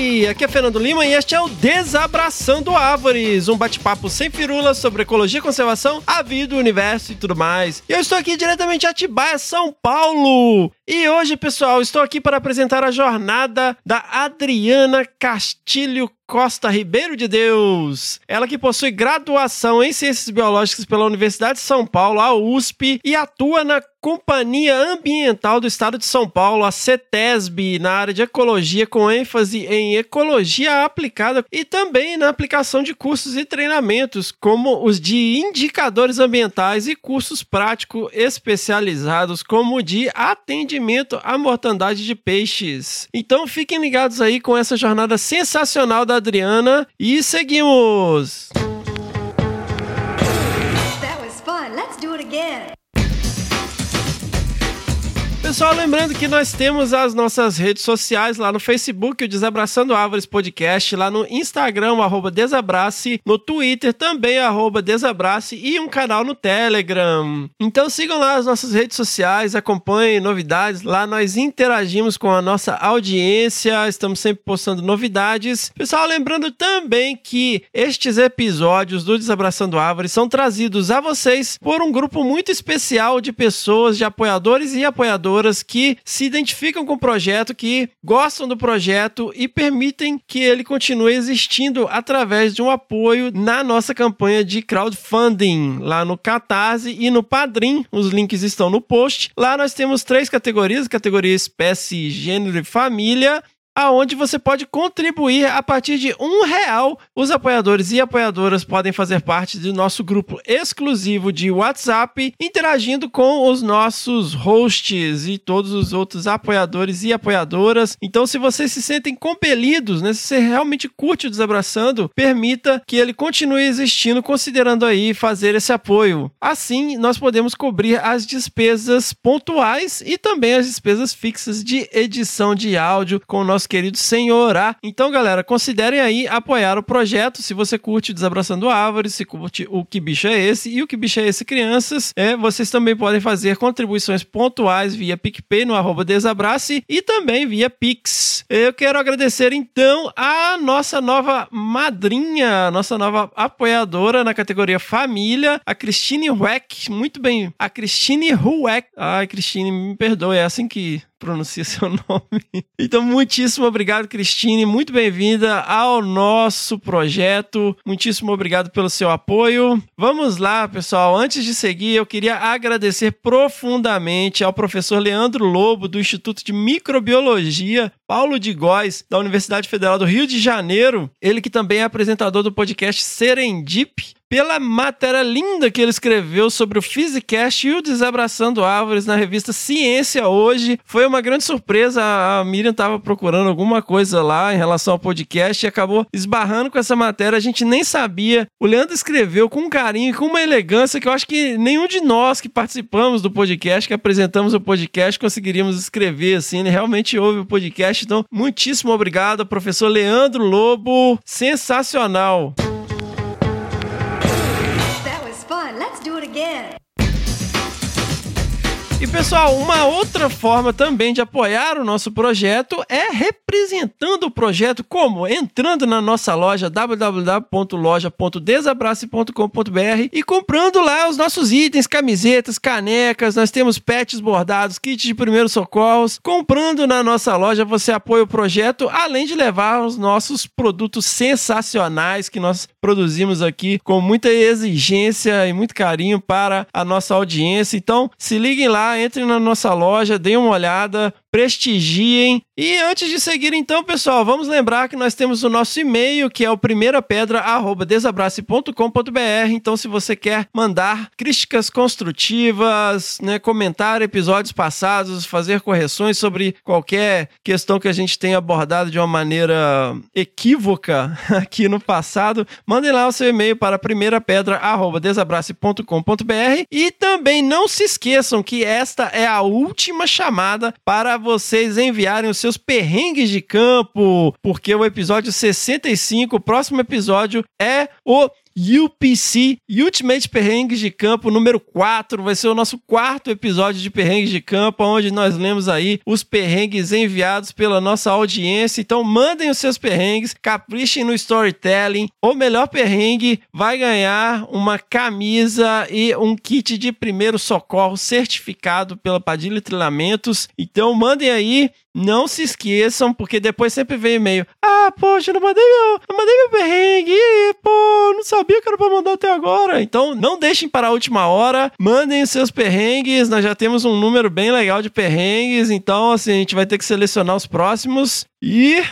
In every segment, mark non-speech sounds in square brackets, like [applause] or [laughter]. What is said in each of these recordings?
Aqui é Fernando Lima e este é o Desabraçando Árvores, um bate-papo sem firulas sobre ecologia, conservação, a vida, o universo e tudo mais. E eu estou aqui diretamente de Atibaia, São Paulo. E hoje, pessoal, estou aqui para apresentar a jornada da Adriana Castilho Costa Ribeiro de Deus. Ela que possui graduação em Ciências Biológicas pela Universidade de São Paulo, a USP, e atua na Companhia Ambiental do Estado de São Paulo, a CETESB, na área de ecologia, com ênfase em ecologia aplicada e também na aplicação de cursos e treinamentos, como os de indicadores ambientais e cursos práticos especializados, como o de atendimento à mortandade de peixes. Então fiquem ligados aí com essa jornada sensacional da Adriana e seguimos! Pessoal, lembrando que nós temos as nossas redes sociais lá no Facebook, o Desabraçando Árvores Podcast, lá no Instagram, o Desabrace, no Twitter também, arroba Desabrace, e um canal no Telegram. Então sigam lá as nossas redes sociais, acompanhem novidades, lá nós interagimos com a nossa audiência, estamos sempre postando novidades. Pessoal, lembrando também que estes episódios do Desabraçando Árvores são trazidos a vocês por um grupo muito especial de pessoas, de apoiadores e apoiadoras que se identificam com o projeto, que gostam do projeto e permitem que ele continue existindo através de um apoio na nossa campanha de crowdfunding, lá no Catarse e no Padrim. Os links estão no post. Lá nós temos três categorias: categoria espécie, gênero e família aonde você pode contribuir a partir de um real. Os apoiadores e apoiadoras podem fazer parte do nosso grupo exclusivo de WhatsApp, interagindo com os nossos hosts e todos os outros apoiadores e apoiadoras. Então, se vocês se sentem compelidos, né, se você realmente curte o Desabraçando, permita que ele continue existindo, considerando aí fazer esse apoio. Assim, nós podemos cobrir as despesas pontuais e também as despesas fixas de edição de áudio com o nosso querido Senhorá. Então, galera, considerem aí apoiar o projeto. Se você curte Desabraçando Árvores, se curte o Que Bicho é Esse e o Que Bicho é Esse Crianças, é, vocês também podem fazer contribuições pontuais via PicPay no arroba Desabrace e também via Pix. Eu quero agradecer então a nossa nova madrinha, nossa nova apoiadora na categoria Família, a Cristine Hueck. Muito bem, a Cristine Hueck. Ai, Cristine, me perdoe, é assim que pronuncia [laughs] seu nome. Então, muitíssimo obrigado, Cristine. Muito bem-vinda ao nosso projeto. Muitíssimo obrigado pelo seu apoio. Vamos lá, pessoal. Antes de seguir, eu queria agradecer profundamente ao professor Leandro Lobo, do Instituto de Microbiologia, Paulo de Góes, da Universidade Federal do Rio de Janeiro. Ele que também é apresentador do podcast Serendip pela matéria linda que ele escreveu sobre o Physicast e o Desabraçando Árvores na revista Ciência hoje. Foi uma grande surpresa. A Miriam estava procurando alguma coisa lá em relação ao podcast e acabou esbarrando com essa matéria. A gente nem sabia. O Leandro escreveu com um carinho e com uma elegância que eu acho que nenhum de nós que participamos do podcast, que apresentamos o podcast, conseguiríamos escrever assim. Ele realmente ouve o podcast. Então, muitíssimo obrigado, professor Leandro Lobo. Sensacional. Pessoal, uma outra forma também de apoiar o nosso projeto é representando o projeto como entrando na nossa loja www.loja.desabrace.com.br e comprando lá os nossos itens, camisetas, canecas, nós temos pets bordados, kits de primeiros socorros. Comprando na nossa loja, você apoia o projeto, além de levar os nossos produtos sensacionais que nós produzimos aqui com muita exigência e muito carinho para a nossa audiência. Então, se liguem lá, entrem na nossa loja, deem uma olhada, prestigiem. E antes de seguir, então, pessoal, vamos lembrar que nós temos o nosso e-mail, que é o primeirapedra.desabrace.com.br. Então, se você quer mandar críticas construtivas, né, comentar episódios passados, fazer correções sobre qualquer questão que a gente tenha abordado de uma maneira equívoca [laughs] aqui no passado, mandem lá o seu e-mail para primeirapedra.desabrace.com.br e também não se esqueçam que esta é a última chamada para vocês enviarem os seus perrengues de campo, porque o episódio 65, o próximo episódio é o UPC Ultimate Perrengues de Campo número 4. Vai ser o nosso quarto episódio de Perrengues de Campo, onde nós lemos aí os perrengues enviados pela nossa audiência. Então mandem os seus perrengues, caprichem no storytelling. O melhor perrengue vai ganhar uma camisa e um kit de primeiro socorro certificado pela Padilha Trilhamentos. Então mandem aí não se esqueçam, porque depois sempre vem e-mail. Ah, poxa, não mandei meu, não mandei meu perrengue. pô, não sabia que era pra mandar até agora. Então, não deixem para a última hora. Mandem os seus perrengues. Nós já temos um número bem legal de perrengues. Então, assim, a gente vai ter que selecionar os próximos. E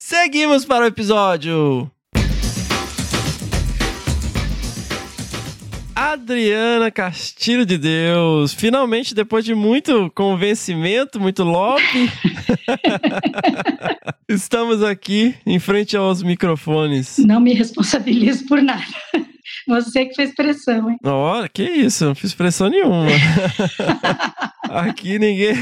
seguimos para o episódio. Adriana Castilho de Deus. Finalmente, depois de muito convencimento, muito lobby, [laughs] estamos aqui em frente aos microfones. Não me responsabilizo por nada. Você que fez pressão, hein? Olha, que isso, não fiz pressão nenhuma. [laughs] Aqui ninguém.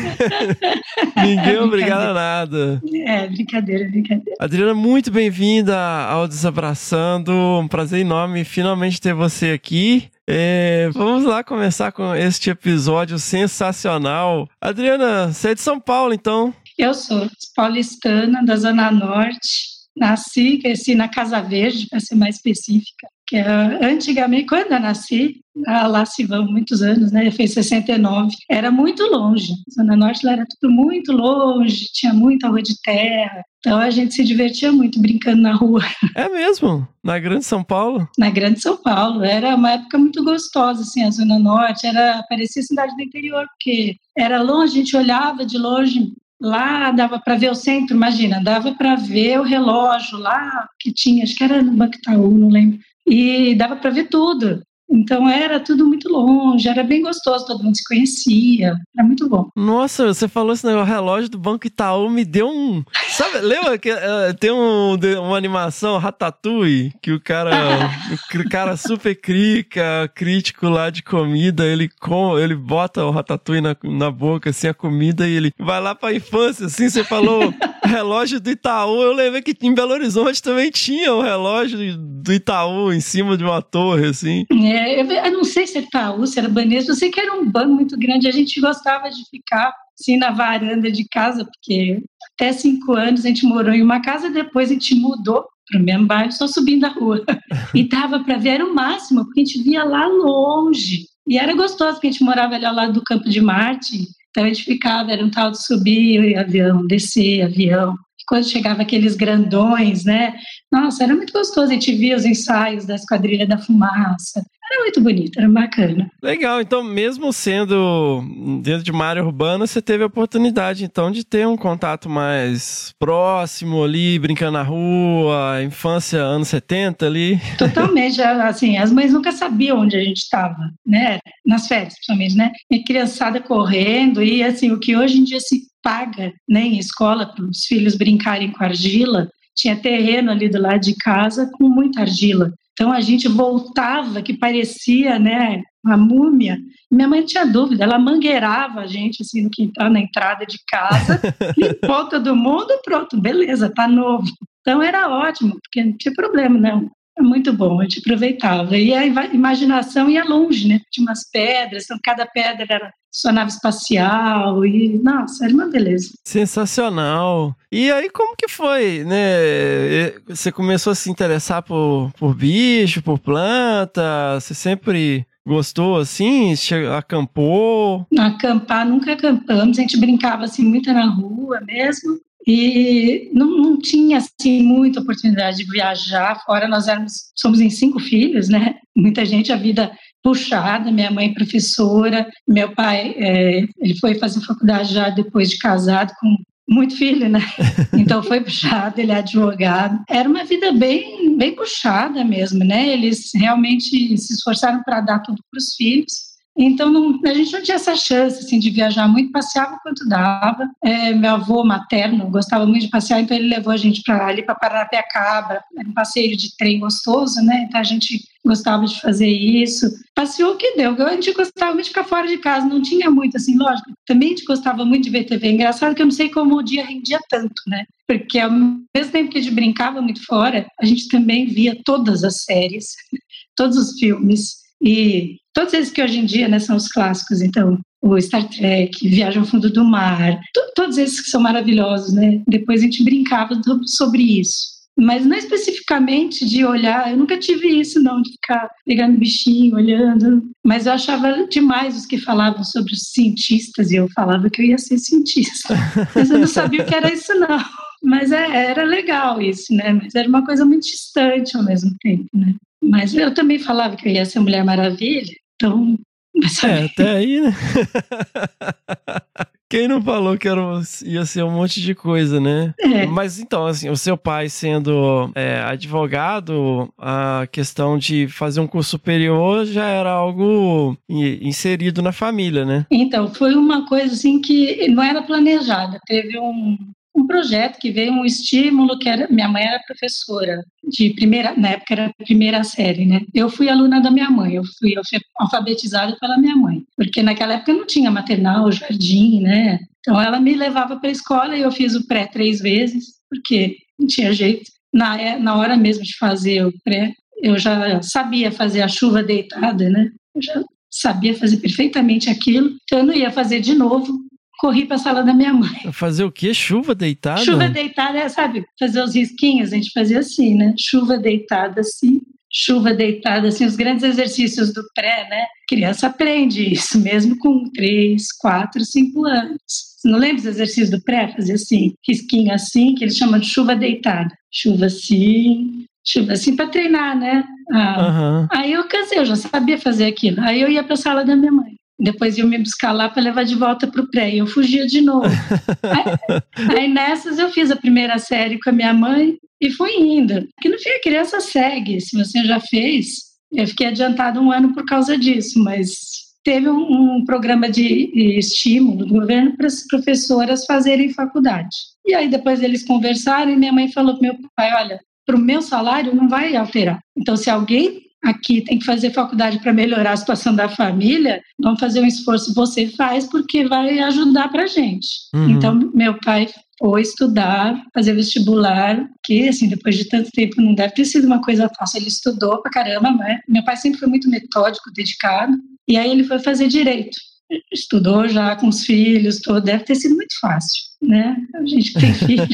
ninguém é obrigado a nada. É, brincadeira, brincadeira. Adriana, muito bem-vinda ao Desabraçando. Um prazer enorme finalmente ter você aqui. É, vamos lá começar com este episódio sensacional. Adriana, você é de São Paulo, então? Eu sou paulistana, da Zona Norte. Nasci, cresci na Casa Verde, para ser mais específica que é, antigamente, quando eu nasci, lá se vão muitos anos, né? Fez 69. Era muito longe. Zona Norte lá era tudo muito longe, tinha muita rua de terra. Então a gente se divertia muito brincando na rua. É mesmo? Na Grande São Paulo? Na Grande São Paulo. Era uma época muito gostosa, assim, a Zona Norte. Era, parecia cidade do interior, porque era longe, a gente olhava de longe, Lá dava para ver o centro, imagina, dava para ver o relógio lá que tinha, acho que era no Banco Itaú, não lembro e dava para ver tudo. Então era tudo muito longe, era bem gostoso, todo mundo se conhecia, era muito bom. Nossa, você falou esse negócio, o relógio do Banco Itaú me deu um. Sabe, lembra que uh, tem um, uma animação Ratatouille que o cara, o cara super crica, crítico lá de comida, ele com, ele bota o Ratatouille na, na boca, assim, a comida, e ele vai lá pra infância, assim, você falou [laughs] relógio do Itaú, eu lembrei que em Belo Horizonte também tinha o relógio do Itaú em cima de uma torre, assim. É é, eu não sei se era Itaú, se era Banespa, eu sei que era um banco muito grande, a gente gostava de ficar assim na varanda de casa, porque até cinco anos a gente morou em uma casa, depois a gente mudou para o mesmo bairro, só subindo a rua. [laughs] E dava para ver, era o máximo, porque a gente via lá longe. E era gostoso, porque a gente morava ali ao lado do Campo de Marte, então gente ficava, era um tal de subir avião, descer avião quando chegava aqueles grandões, né? Nossa, era muito gostoso. A gente via os ensaios da Esquadrilha da Fumaça. Era muito bonito, era bacana. Legal, então mesmo sendo dentro de uma área urbana, você teve a oportunidade então de ter um contato mais próximo ali, brincando na rua, infância anos 70 ali. Totalmente, assim, as mães nunca sabiam onde a gente estava, né? Nas férias, principalmente, né? E criançada correndo e assim, o que hoje em dia se paga, né, em escola para os filhos brincarem com argila, tinha terreno ali do lado de casa com muita argila. Então a gente voltava que parecia, né, uma múmia. Minha mãe tinha dúvida, ela mangueirava a gente assim no quintal, na entrada de casa, [laughs] limpou todo mundo, pronto, beleza, tá novo. Então era ótimo, porque não tinha problema, não. É muito bom, a gente aproveitava. E a imaginação ia longe, né? Tinha umas pedras, então cada pedra era sua nave espacial e nossa, era uma beleza. Sensacional. E aí como que foi, né? Você começou a se interessar por, por bicho, por planta? Você sempre gostou assim? Acampou? Acampar nunca acampamos, a gente brincava assim muito na rua mesmo. E não, não tinha assim muita oportunidade de viajar fora. Nós éramos, somos em cinco filhos, né? Muita gente a vida puxada. Minha mãe professora, meu pai é, ele foi fazer faculdade já depois de casado com muito filho, né? [laughs] Então foi puxado, ele é advogado. Era uma vida bem, bem puxada mesmo, né? Eles realmente se esforçaram para dar tudo para os filhos. Então, não, a gente não tinha essa chance assim, de viajar muito, passeava quanto dava. É, meu avô materno gostava muito de passear, então ele levou a gente para ali, para Paranapiacaba. Era um passeio de trem gostoso, né? Então a gente gostava de fazer isso. Passeou o que deu. A gente gostava muito de ficar fora de casa, não tinha muito, assim, lógico. Também a gente gostava muito de ver TV. Engraçado que eu não sei como o dia rendia tanto, né? Porque ao mesmo tempo que a gente brincava muito fora, a gente também via todas as séries, [laughs] todos os filmes. E todos esses que hoje em dia né, são os clássicos, então, o Star Trek, Viagem ao Fundo do Mar, todos esses que são maravilhosos, né? Depois a gente brincava sobre isso. Mas não especificamente de olhar, eu nunca tive isso, não, de ficar pegando bichinho, olhando. Mas eu achava demais os que falavam sobre os cientistas, e eu falava que eu ia ser cientista. [laughs] Mas eu não sabia o que era isso, não. Mas é, era legal isso, né? Mas era uma coisa muito distante ao mesmo tempo, né? Mas eu também falava que eu ia ser Mulher Maravilha, então. É, até aí, né? [laughs] Quem não falou que era, ia ser um monte de coisa, né? É. Mas então, assim, o seu pai sendo é, advogado, a questão de fazer um curso superior já era algo inserido na família, né? Então, foi uma coisa assim que não era planejada. Teve um, um projeto que veio um estímulo que era minha mãe era professora de primeira na época era primeira série né? Eu fui aluna da minha mãe eu fui, eu fui alfabetizada pela minha mãe porque naquela época não tinha maternal jardim né? Então ela me levava para a escola e eu fiz o pré três vezes porque não tinha jeito. Na é, na hora mesmo de fazer o pré eu já sabia fazer a chuva deitada né? Eu já sabia fazer perfeitamente aquilo. Então eu não ia fazer de novo corri para a sala da minha mãe. Fazer o quê? Chuva deitada? Chuva deitada, sabe? Fazer os risquinhos, a gente fazia assim, né? Chuva deitada assim, chuva deitada, assim, os grandes exercícios do pré, né? criança aprende isso, mesmo com três, quatro, cinco anos. Você não lembra os exercícios do pré? Fazer assim, risquinho assim, que eles chamam de chuva deitada. Chuva assim, chuva assim para treinar, né? Ah, uhum. Aí eu casei, eu já sabia fazer aquilo. Aí eu ia para a sala da minha mãe. Depois iam me buscar lá para levar de volta para o pré. E eu fugia de novo. [laughs] aí, aí, nessas eu fiz a primeira série com a minha mãe e fui indo. Porque no fim a criança segue. Se você já fez, eu fiquei adiantado um ano por causa disso, mas teve um, um programa de estímulo do governo para as professoras fazerem faculdade. E aí depois eles conversaram e minha mãe falou para meu pai, olha, para o meu salário não vai alterar. Então se alguém aqui tem que fazer faculdade para melhorar a situação da família, vamos fazer um esforço, você faz, porque vai ajudar para a gente. Uhum. Então, meu pai foi estudar, fazer vestibular, que, assim, depois de tanto tempo não deve ter sido uma coisa fácil. Ele estudou para caramba, né? Meu pai sempre foi muito metódico, dedicado, e aí ele foi fazer direito. Estudou já com os filhos, todo, deve ter sido muito fácil, né? A gente que tem [laughs] filho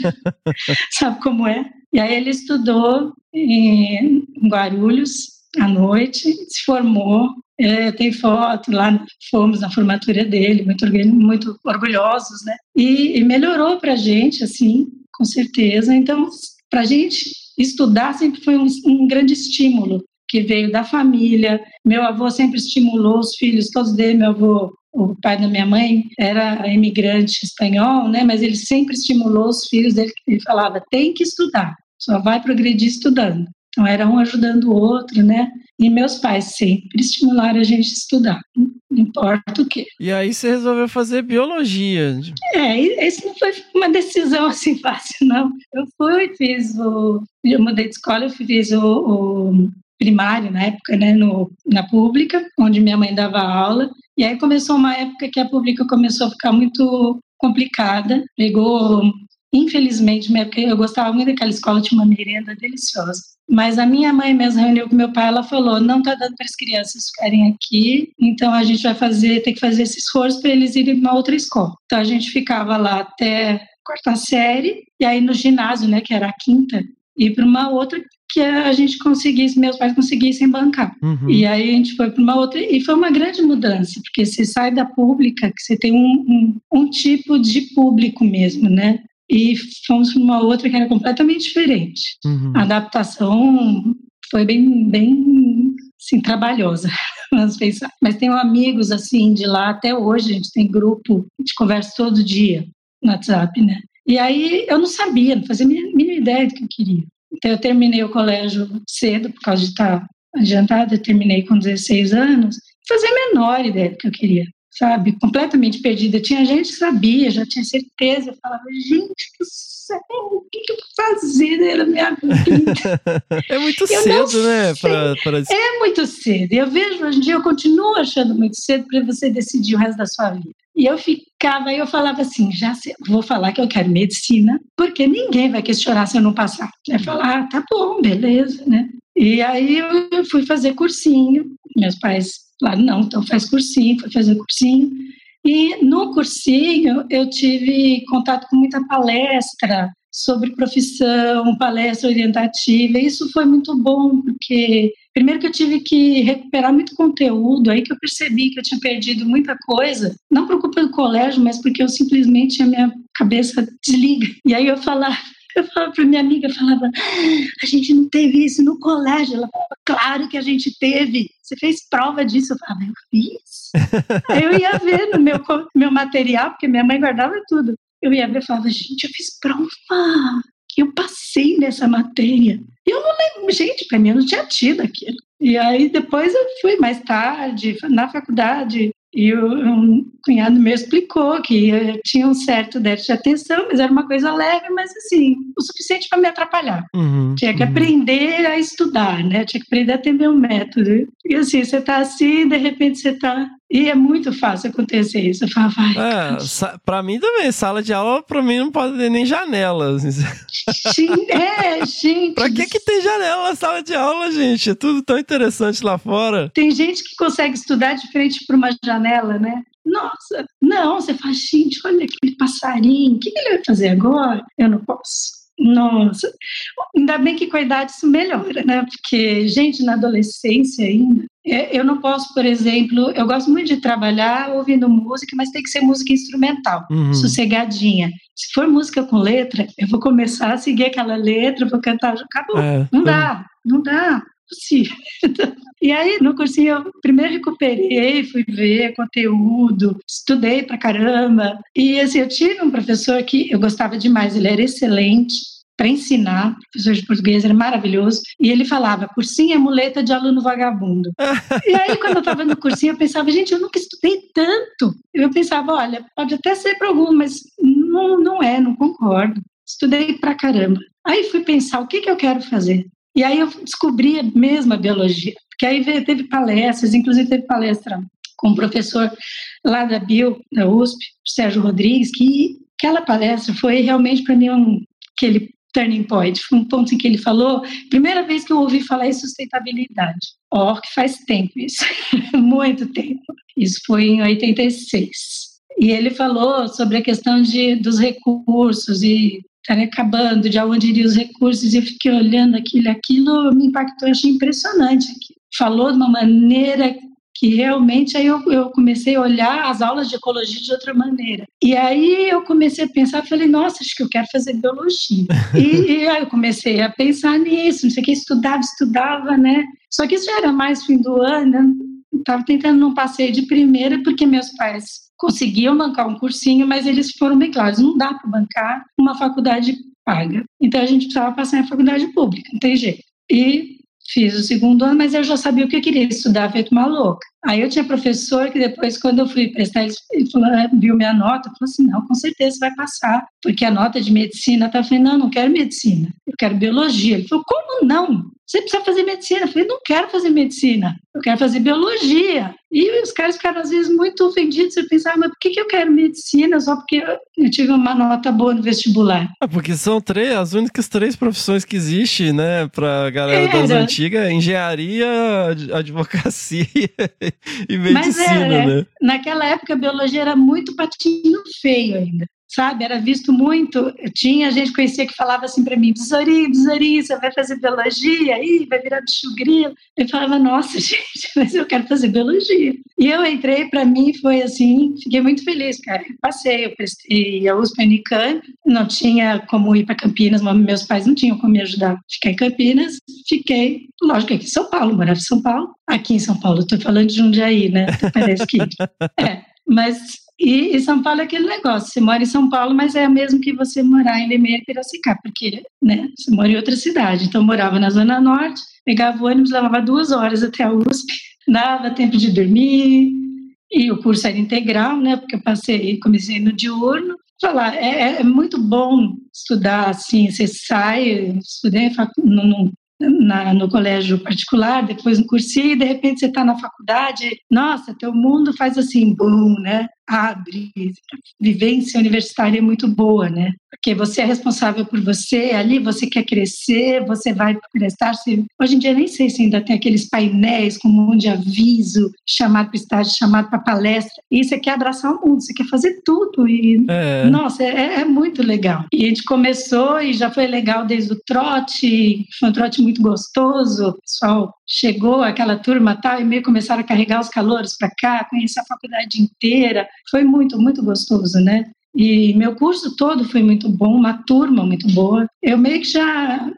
sabe como é. E aí ele estudou em Guarulhos, à noite, se formou. É, tem foto lá, fomos na formatura dele, muito, muito orgulhosos, né? E, e melhorou para a gente, assim, com certeza. Então, para a gente estudar sempre foi um, um grande estímulo que veio da família. Meu avô sempre estimulou os filhos, todos dele, meu avô o pai da minha mãe era imigrante espanhol, né? Mas ele sempre estimulou os filhos dele. Ele falava: tem que estudar, só vai progredir estudando. Então, era um ajudando o outro, né? E meus pais sempre estimularam a gente a estudar, não importa o quê. E aí você resolveu fazer biologia. É, isso não foi uma decisão [laughs] assim fácil, não. Eu fui, fiz o. Eu mudei de escola, eu fiz o, o primário na época, né, no, na pública, onde minha mãe dava aula. E aí começou uma época que a pública começou a ficar muito complicada. Pegou, infelizmente, época, eu gostava muito daquela escola, tinha uma merenda deliciosa. Mas a minha mãe mesmo reuniu com meu pai, ela falou: não está dando para as crianças ficarem aqui, então a gente vai fazer, tem que fazer esse esforço para eles irem para uma outra escola. Então a gente ficava lá até quarta série, e aí no ginásio, né, que era a quinta, ir para uma outra que a gente conseguisse, meus pais conseguissem bancar. Uhum. E aí a gente foi para uma outra, e foi uma grande mudança, porque você sai da pública, que você tem um, um, um tipo de público mesmo, né? E fomos para uma outra que era completamente diferente. Uhum. A adaptação foi bem, bem assim, trabalhosa. [laughs] Mas tenho amigos assim de lá até hoje, a gente tem grupo, a gente conversa todo dia no WhatsApp, né? E aí eu não sabia, não fazia a mínima ideia do que eu queria. Então eu terminei o colégio cedo, por causa de estar adiantada, eu terminei com 16 anos, não fazia a menor ideia do que eu queria sabe, completamente perdida. Tinha gente que sabia, já tinha certeza. Eu falava, gente do céu, o que, que eu vou fazer na minha vida? [laughs] é muito eu cedo, né? Pra, pra... É muito cedo. Eu vejo hoje em dia, eu continuo achando muito cedo para você decidir o resto da sua vida. E eu ficava, eu falava assim, já sei, vou falar que eu quero medicina, porque ninguém vai questionar se eu não passar. Vai falar, ah, tá bom, beleza, né? E aí eu fui fazer cursinho. Meus pais falaram, não, então faz cursinho, fui fazer cursinho. E no cursinho eu tive contato com muita palestra sobre profissão, palestra orientativa. E isso foi muito bom, porque primeiro que eu tive que recuperar muito conteúdo, aí que eu percebi que eu tinha perdido muita coisa, não por culpa do colégio, mas porque eu simplesmente a minha cabeça desliga. E aí eu falava, [laughs] eu falava para minha amiga, falava, a gente não teve isso no colégio. Ela falava, claro que a gente teve. Você fez prova disso? Eu falava, eu fiz. Aí [laughs] eu ia ver no meu, meu material, porque minha mãe guardava tudo. Eu ia ver e falava, gente, eu fiz prova. Eu passei nessa matéria. E eu não lembro, gente, para mim eu não tinha tido aquilo. E aí depois eu fui mais tarde, na faculdade, e um cunhado meu explicou que eu tinha um certo déficit de atenção, mas era uma coisa leve, mas assim, o suficiente para me atrapalhar. Uhum, tinha que uhum. aprender a estudar, né? Tinha que aprender a ter meu método. E assim, você está assim, de repente você está e é muito fácil acontecer isso. Eu falo, vai. É, pra mim também, sala de aula, pra mim não pode ter nem janela. Assim. [laughs] é, gente. pra que, que tem janela na sala de aula, gente? É tudo tão interessante lá fora. Tem gente que consegue estudar de frente por uma janela, né? Nossa, não, você fala, gente, olha aquele passarinho, o que ele vai fazer agora? Eu não posso. Nossa, ainda bem que com a idade isso melhora, né? Porque, gente, na adolescência ainda, eu não posso, por exemplo, eu gosto muito de trabalhar ouvindo música, mas tem que ser música instrumental, uhum. sossegadinha. Se for música com letra, eu vou começar a seguir aquela letra, vou cantar, acabou. É, não dá, não dá, possível. [laughs] E aí, no cursinho, eu primeiro recuperei, fui ver conteúdo, estudei pra caramba. E assim, eu tive um professor que eu gostava demais, ele era excelente, para ensinar, professor de português, era maravilhoso, e ele falava, cursinho é muleta de aluno vagabundo. [laughs] e aí, quando eu estava no cursinho, eu pensava, gente, eu nunca estudei tanto. Eu pensava, olha, pode até ser para algum, mas não, não é, não concordo. Estudei pra caramba. Aí fui pensar, o que, que eu quero fazer? E aí eu descobri mesmo a biologia, porque aí teve palestras, inclusive teve palestra com um professor lá da Bio, da USP, Sérgio Rodrigues, que aquela palestra foi realmente para mim um, aquele turning point, foi um ponto em que ele falou, primeira vez que eu ouvi falar em sustentabilidade. Ó, oh, que faz tempo isso, [laughs] muito tempo. Isso foi em 86. E ele falou sobre a questão de, dos recursos e estarem acabando, de onde iriam os recursos, e eu fiquei olhando aquilo, aquilo me impactou, achei impressionante. Falou de uma maneira que realmente aí eu, eu, comecei a olhar as aulas de ecologia de outra maneira. E aí eu comecei a pensar, falei, nossa, acho que eu quero fazer biologia. [laughs] e, e, aí eu comecei a pensar nisso, não sei o que, estudava, estudava, né? Só que isso já era mais fim do ano, estava tentando não passeio de primeira, porque meus pais conseguiam bancar um cursinho, mas eles foram bem claros, não dá para bancar uma faculdade paga. Então a gente precisava passar em faculdade pública, não tem jeito. E fiz o segundo ano, mas eu já sabia o que eu queria estudar, feito uma louca. Aí eu tinha professor que depois, quando eu fui prestar, ele falou, ah, viu minha nota, falou assim, não, com certeza vai passar, porque a nota de medicina tá falando, não, não quero medicina, eu quero biologia. Ele falou, como não? Você precisa fazer medicina. Eu falei, não quero fazer medicina, eu quero fazer biologia. E os caras ficaram, às vezes, muito ofendidos. Eu pensava, mas por que, que eu quero medicina só porque eu tive uma nota boa no vestibular? Ah, porque são três, as únicas três profissões que existem, né, pra galera Era. das antigas: engenharia, advocacia [laughs] e medicina, mas era, né? Naquela época, a biologia era muito patinho feio ainda sabe? Era visto muito. Tinha gente conhecia que falava assim para mim: Besourinho, Besourinho, você vai fazer biologia? Aí vai virar bicho grilo. Eu falava: Nossa, [laughs] gente, mas eu quero fazer biologia. E eu entrei, para mim foi assim, fiquei muito feliz, cara. Eu passei, eu prestei a USP Unicamp, não tinha como ir para Campinas, meus pais não tinham como me ajudar. Fiquei em Campinas, fiquei, lógico, aqui em São Paulo, morava em São Paulo. Aqui em São Paulo, estou falando de Jundiaí, né? Parece que. [laughs] É, mas e, e, São Paulo é aquele negócio, você mora em São Paulo, mas é o mesmo que você morar em Limeira e Piracicaba, porque né, você mora em outra cidade. Então, eu morava na Zona Norte, pegava o ônibus, levava duas horas até a USP, [laughs] dava tempo de dormir, e o curso era integral, né, porque eu passei, comecei no diurno. Falar, é, é, é muito bom estudar assim, você sai, estudei no, na, no colégio particular, depois no cursinho, e de repente você está na faculdade, nossa, teu mundo faz assim, boom, né? Abre. A vivência universitária é muito boa, né? Porque você é responsável por você, ali você quer crescer, você vai prestar. -se. Hoje em dia nem sei se ainda tem aqueles painéis com um monte de aviso, chamado para estágio, chamado para palestra. E você quer abraçar o mundo, você quer fazer tudo. E, é. nossa, é, é muito legal. E a gente começou e já foi legal desde o trote, foi um trote muito gostoso. O pessoal chegou, aquela turma tal, e meio começaram a carregar os calores para cá, conhecer a faculdade inteira. Foi muito, muito gostoso, né? E meu curso todo foi muito bom, uma turma muito boa. Eu meio que já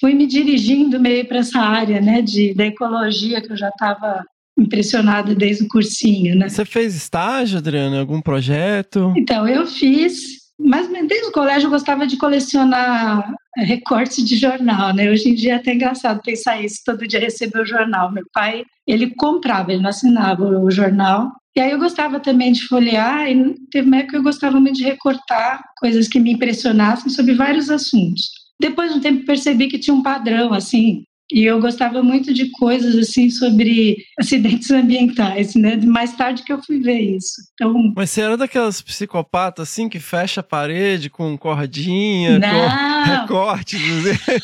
fui me dirigindo meio para essa área, né, de da ecologia que eu já estava impressionada desde o cursinho, né? Você fez estágio, Adriana, algum projeto? Então, eu fiz mas desde o colégio eu gostava de colecionar eh, recortes de jornal, né? Hoje em dia é até engraçado pensar isso, todo dia receber o jornal. Meu pai, ele comprava, ele não assinava o jornal. E aí eu gostava também de folhear, e teve uma época que eu gostava muito de recortar coisas que me impressionassem sobre vários assuntos. Depois de um tempo percebi que tinha um padrão, assim, e eu gostava muito de coisas assim sobre [laughs] acidentes ambientais, né? Mais tarde que eu fui ver isso. Então, Mas você era daquelas psicopatas assim que fecha a parede com cordinha, não. com [laughs] recortes,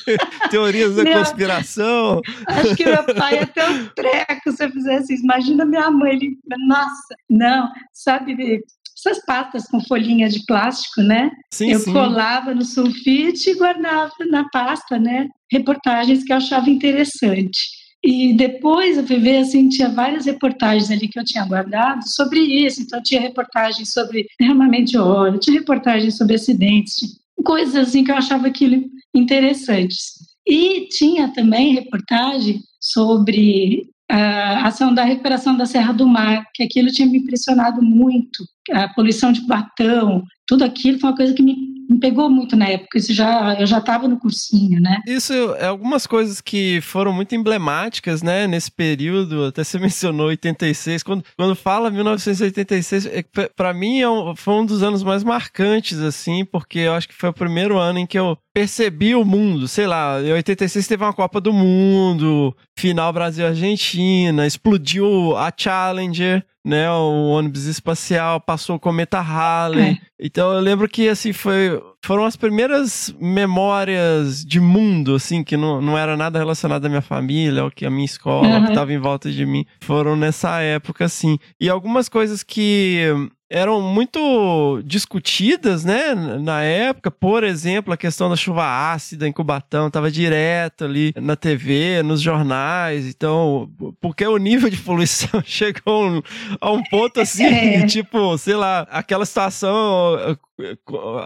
[laughs] teorias da meu, conspiração? Acho que meu pai ia ter um treco se eu fizesse isso. Imagina minha mãe, ele, nossa, não, sabe, essas pastas com folhinha de plástico, né? Sim, eu sim. colava no sulfite e guardava na pasta, né? Reportagens que eu achava interessante. E depois eu fui ver, assim, tinha várias reportagens ali que eu tinha guardado sobre isso. Então, tinha reportagens sobre derramamento de óleo, tinha reportagens sobre acidentes, coisas assim que eu achava aquilo interessantes. E tinha também reportagem sobre a ação da recuperação da Serra do Mar, que aquilo tinha me impressionado muito, a poluição de Batão, tudo aquilo foi uma coisa que me, me pegou muito na época. Isso já eu já estava no cursinho, né? Isso é algumas coisas que foram muito emblemáticas, né? Nesse período, até você [laughs] mencionou 86. Quando, quando fala 1986, é, para mim é um, foi um dos anos mais marcantes, assim, porque eu acho que foi o primeiro ano em que eu percebi o mundo. Sei lá, em 86 teve uma Copa do Mundo, final Brasil-Argentina, explodiu a Challenger né? O ônibus espacial passou o cometa Halley. É. Então eu lembro que assim foi foram as primeiras memórias de mundo assim que não, não era nada relacionado à minha família, ou que a minha escola, uhum. que estava em volta de mim, foram nessa época assim. E algumas coisas que eram muito discutidas, né, na época. Por exemplo, a questão da chuva ácida em Cubatão estava direto ali na TV, nos jornais. Então, porque o nível de poluição [laughs] chegou a um ponto assim, [laughs] é. tipo, sei lá, aquela situação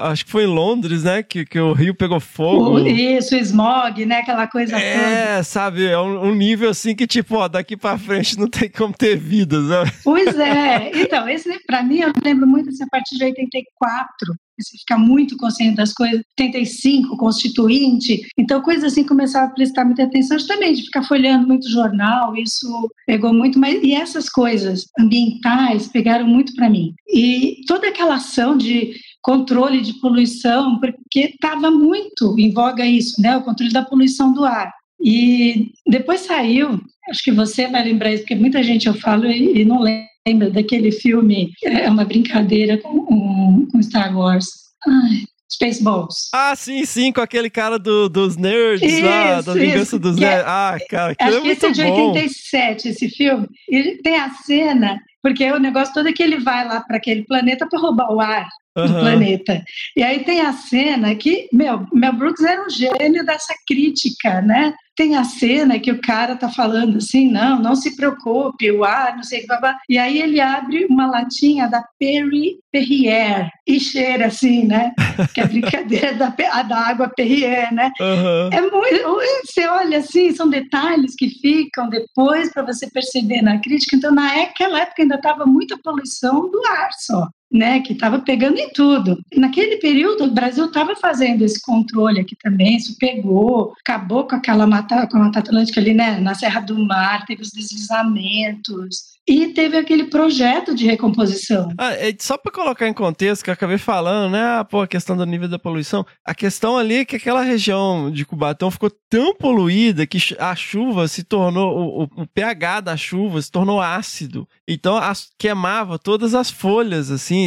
acho que foi em Londres, né, que, que o rio pegou fogo. Isso, smog, né, aquela coisa é, toda. É, sabe, é um, um, nível assim que tipo, ó, daqui para frente não tem como ter vida, sabe? Pois é. Então, esse para mim eu lembro muito assim, a partir de 84, você fica muito consciente das coisas, 85, constituinte, então coisas assim começava a prestar muita atenção também, de ficar folheando muito jornal, isso pegou muito, mas e essas coisas ambientais pegaram muito para mim. E toda aquela ação de controle de poluição, porque estava muito em voga isso, né? O controle da poluição do ar. E depois saiu, acho que você vai lembrar isso, porque muita gente eu falo e, não lembra daquele filme, é uma brincadeira com, com Star Wars. Ai, Spaceballs. Ah, sim, sim, com aquele cara do, dos nerds isso, lá, da vingança dos é nerds. ah, cara, que acho é que esse é de 87, esse filme. E tem a cena, porque o negócio todo é que ele vai lá para aquele planeta para roubar o ar do planeta. E aí tem a cena que, meu, Mel Brooks era um gênio dessa crítica, né? Tem a cena que o cara tá falando assim, não, não se preocupe, o ar, não sei o que, babá. E aí ele abre uma latinha da Perry Perrier e cheira assim, né? Que é brincadeira [laughs] da, da água Perrier, né? Uhum. É muito, você olha assim, são detalhes que ficam depois para você perceber na crítica. Então, naquela época ainda estava muita poluição do ar só né, que estava pegando em tudo. Naquele período, o Brasil estava fazendo esse controle aqui também, isso pegou, acabou com aquela mata, com a Mata Atlântica ali, né, na Serra do Mar, teve os deslizamentos, e teve aquele projeto de recomposição. Ah, só para colocar em contexto, que eu acabei falando, né? Ah, pô, a questão do nível da poluição. A questão ali é que aquela região de Cubatão ficou tão poluída que a chuva se tornou. O, o pH da chuva se tornou ácido. Então as, queimava todas as folhas, assim,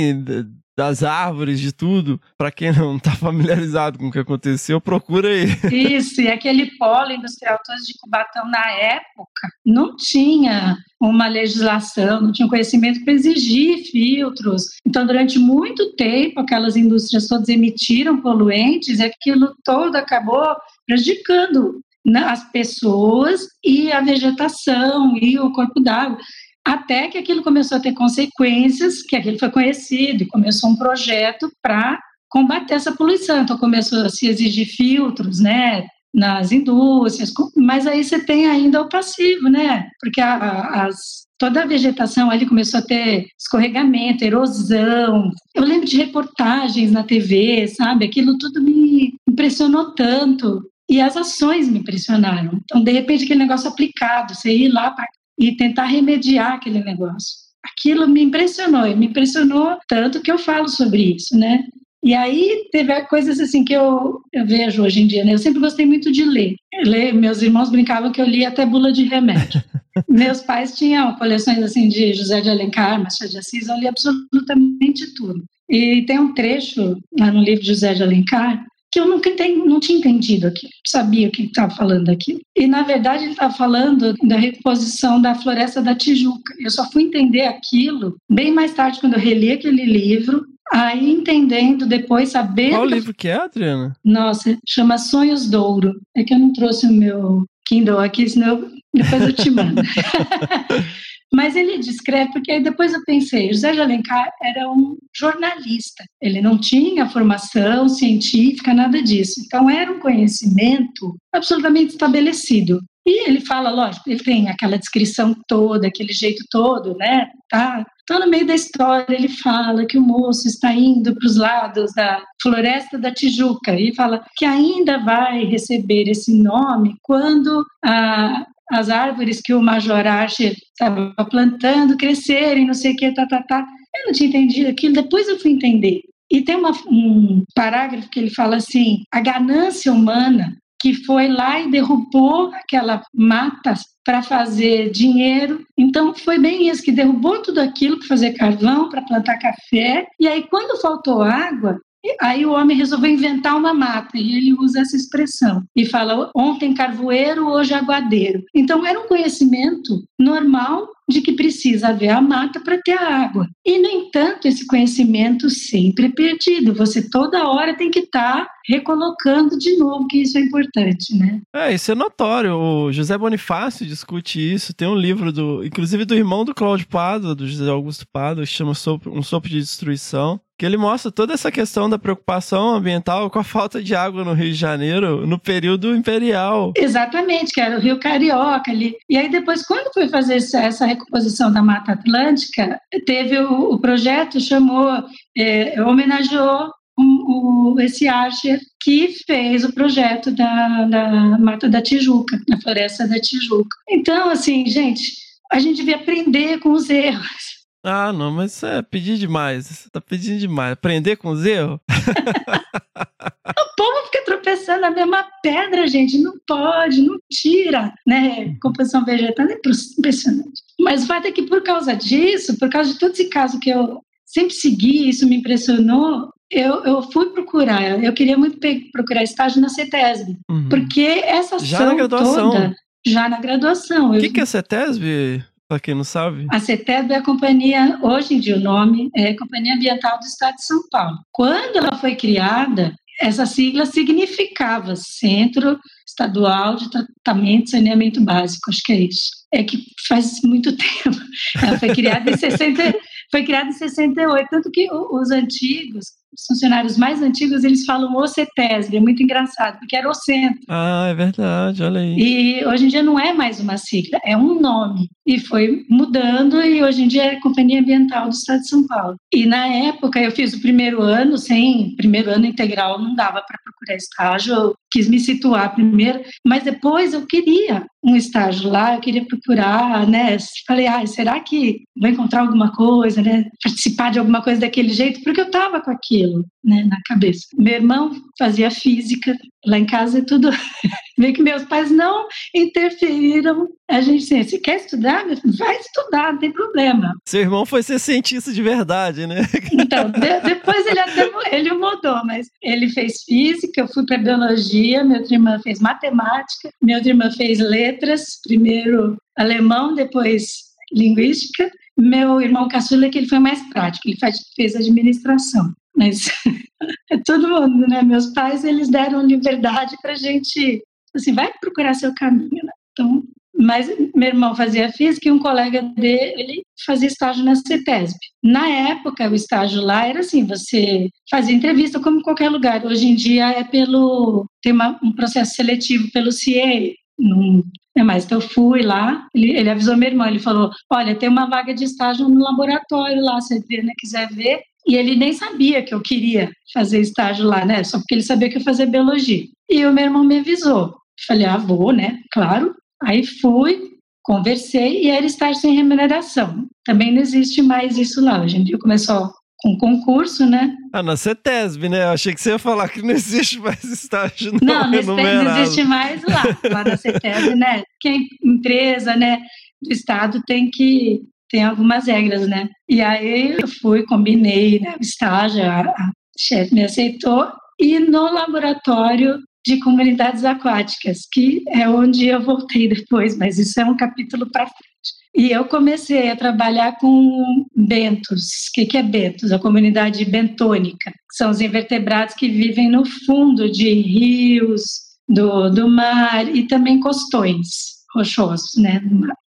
das árvores, de tudo. Para quem não está familiarizado com o que aconteceu, procura aí. [laughs] Isso, e aquele polo industrial todo de Cubatão na época não tinha uma legislação, não tinha conhecimento para exigir filtros. Então, durante muito tempo, aquelas indústrias todas emitiram poluentes e aquilo todo acabou prejudicando né, as pessoas e a vegetação e o corpo d'água até que aquilo começou a ter consequências, que aquilo foi conhecido e começou um projeto para combater essa poluição. Então começou a se exigir filtros, né, nas indústrias, mas aí você tem ainda o passivo, né, porque a, as, toda a vegetação ali começou a ter escorregamento, erosão. Eu lembro de reportagens na TV, sabe, aquilo tudo me impressionou tanto. E as ações me impressionaram. Então, de repente, aquele negócio aplicado, você ir lá para e tentar remediar aquele negócio. Aquilo me impressionou, e me impressionou tanto que eu falo sobre isso, né? E aí teve coisas assim que eu, eu vejo hoje em dia, né? Eu sempre gostei muito de ler. ler. Meus irmãos brincavam que eu lia até bula de remédio. [laughs] Meus pais tinham coleções assim de José de Alencar, Machado de Assis, eu li absolutamente tudo. E tem um trecho lá no livro de José de Alencar que eu nunca entendi, não tinha entendido aqui, sabia o que estava falando aqui. E, na verdade, ele estava falando da reposição da floresta da Tijuca. Eu só fui entender aquilo bem mais tarde, quando eu reli aquele livro, aí entendendo depois, sabendo... Qual livro que é, Adriana? Nossa, chama Sonhos Douro. É que eu não trouxe o meu Kindle aqui, senão depois eu te mando. [laughs] Mas ele descreve, porque aí depois eu pensei, José de Alencar era um jornalista, ele não tinha formação científica, nada disso. Então era um conhecimento absolutamente estabelecido. E ele fala, lógico, ele tem aquela descrição toda, aquele jeito todo, né? Tá, então, no meio da história, ele fala que o moço está indo para os lados da Floresta da Tijuca e fala que ainda vai receber esse nome quando a, as árvores que o Major Archer estava plantando crescerem, não sei o que, tá, tá, tá. Eu não tinha entendido aquilo, depois eu fui entender. E tem uma, um parágrafo que ele fala assim: a ganância humana que foi lá e derrubou aquela mata para fazer dinheiro. Então foi bem isso que derrubou tudo aquilo para fazer carvão, para plantar café. E aí quando faltou água, Aí o homem resolveu inventar uma mata e ele usa essa expressão e fala ontem carvoeiro, hoje aguadeiro. Então era um conhecimento normal de que precisa haver a mata para ter a água. E, no entanto, esse conhecimento sempre é perdido. Você toda hora tem que estar tá recolocando de novo que isso é importante, né? É, isso é notório. O José Bonifácio discute isso. Tem um livro, do, inclusive do irmão do Cláudio Pado, do José Augusto Pado, que chama Um Sopro de Destruição, que ele mostra toda essa questão da preocupação ambiental com a falta de água no Rio de Janeiro no período imperial. Exatamente, que era o Rio Carioca ali. E aí depois, quando foi fazer essa recomposição da Mata Atlântica, teve o, o projeto, chamou, é, homenageou o, o, esse Archer que fez o projeto da, da Mata da Tijuca, na Floresta da Tijuca. Então, assim, gente, a gente devia aprender com os erros. Ah, não, mas isso é pedir demais. Você tá pedindo demais. Aprender com os erros? [laughs] o povo fica tropeçando na mesma pedra, gente. Não pode, não tira, né? Composição vegetal é impressionante. Mas o fato é que por causa disso, por causa de todo esse caso que eu sempre segui, isso me impressionou, eu, eu fui procurar. Eu queria muito procurar estágio na CETESB. Uhum. Porque essa ação Já na graduação. toda... Já na graduação. O que, eu... que é CETESB? Pra quem não sabe. A CETESB é a companhia, hoje em dia o nome é Companhia Ambiental do Estado de São Paulo. Quando ela foi criada, essa sigla significava Centro Estadual de Tratamento e Saneamento Básico, acho que é isso. É que faz muito [laughs] tempo. Ela foi criada em 60, foi criada em 68, tanto que os antigos, os funcionários mais antigos, eles falam o CETESB, é muito engraçado, porque era o centro. Ah, é verdade, olha aí. E hoje em dia não é mais uma sigla, é um nome. E foi mudando e hoje em dia é Companhia Ambiental do Estado de São Paulo. E na época eu fiz o primeiro ano, sem primeiro ano integral não dava para procurar estágio, eu quis me situar primeiro, mas depois eu queria um estágio lá, eu queria procurar, né? Falei, ah, será que vou encontrar alguma coisa, né? Participar de alguma coisa daquele jeito, porque eu tava com aquilo, né, na cabeça. Meu irmão fazia física, lá em casa é tudo. [laughs] Meio que meus pais não interferiram. A gente assim, você quer estudar? Vai estudar, não tem problema. Seu irmão foi ser cientista de verdade, né? Então, de, depois ele até ele mudou, mas ele fez física, eu fui para biologia, minha outra irmã fez matemática, minha outra irmã fez letras, primeiro alemão, depois linguística. Meu irmão caçula que ele foi mais prático, ele faz, fez administração. Mas [laughs] é todo mundo, né? Meus pais, eles deram liberdade para gente, assim, vai procurar seu caminho, né? Então, mas meu irmão fazia física e um colega dele fazia estágio na CETESB. Na época, o estágio lá era assim, você fazia entrevista como em qualquer lugar. Hoje em dia é pelo tem uma, um processo seletivo pelo CIE, não é mais. Então eu fui lá, ele, ele avisou meu irmão, ele falou, olha, tem uma vaga de estágio no laboratório lá, se ele né, quiser ver. E ele nem sabia que eu queria fazer estágio lá, né? Só porque ele sabia que eu ia fazer biologia. E o meu irmão me avisou. Falei, ah, vou, né? Claro. Aí fui, conversei e era estágio sem remuneração. Também não existe mais isso lá. Em dia começou com concurso, né? Ah, na CETESB, né? Eu achei que você ia falar que não existe mais estágio não, não não existe mais lá. Lá na CETESB, né? Quem empresa, né, do estado tem que tem algumas regras, né? E aí eu fui, combinei né, o estágio, a, a chefe me aceitou e no laboratório de comunidades aquáticas, que é onde eu voltei [laughs] depois, mas isso é um capítulo para frente. E eu comecei a trabalhar com bentos. O que, que é bentos? A comunidade bentônica. São os invertebrados que vivem no fundo de rios, do, do mar e também costões rochosos, né?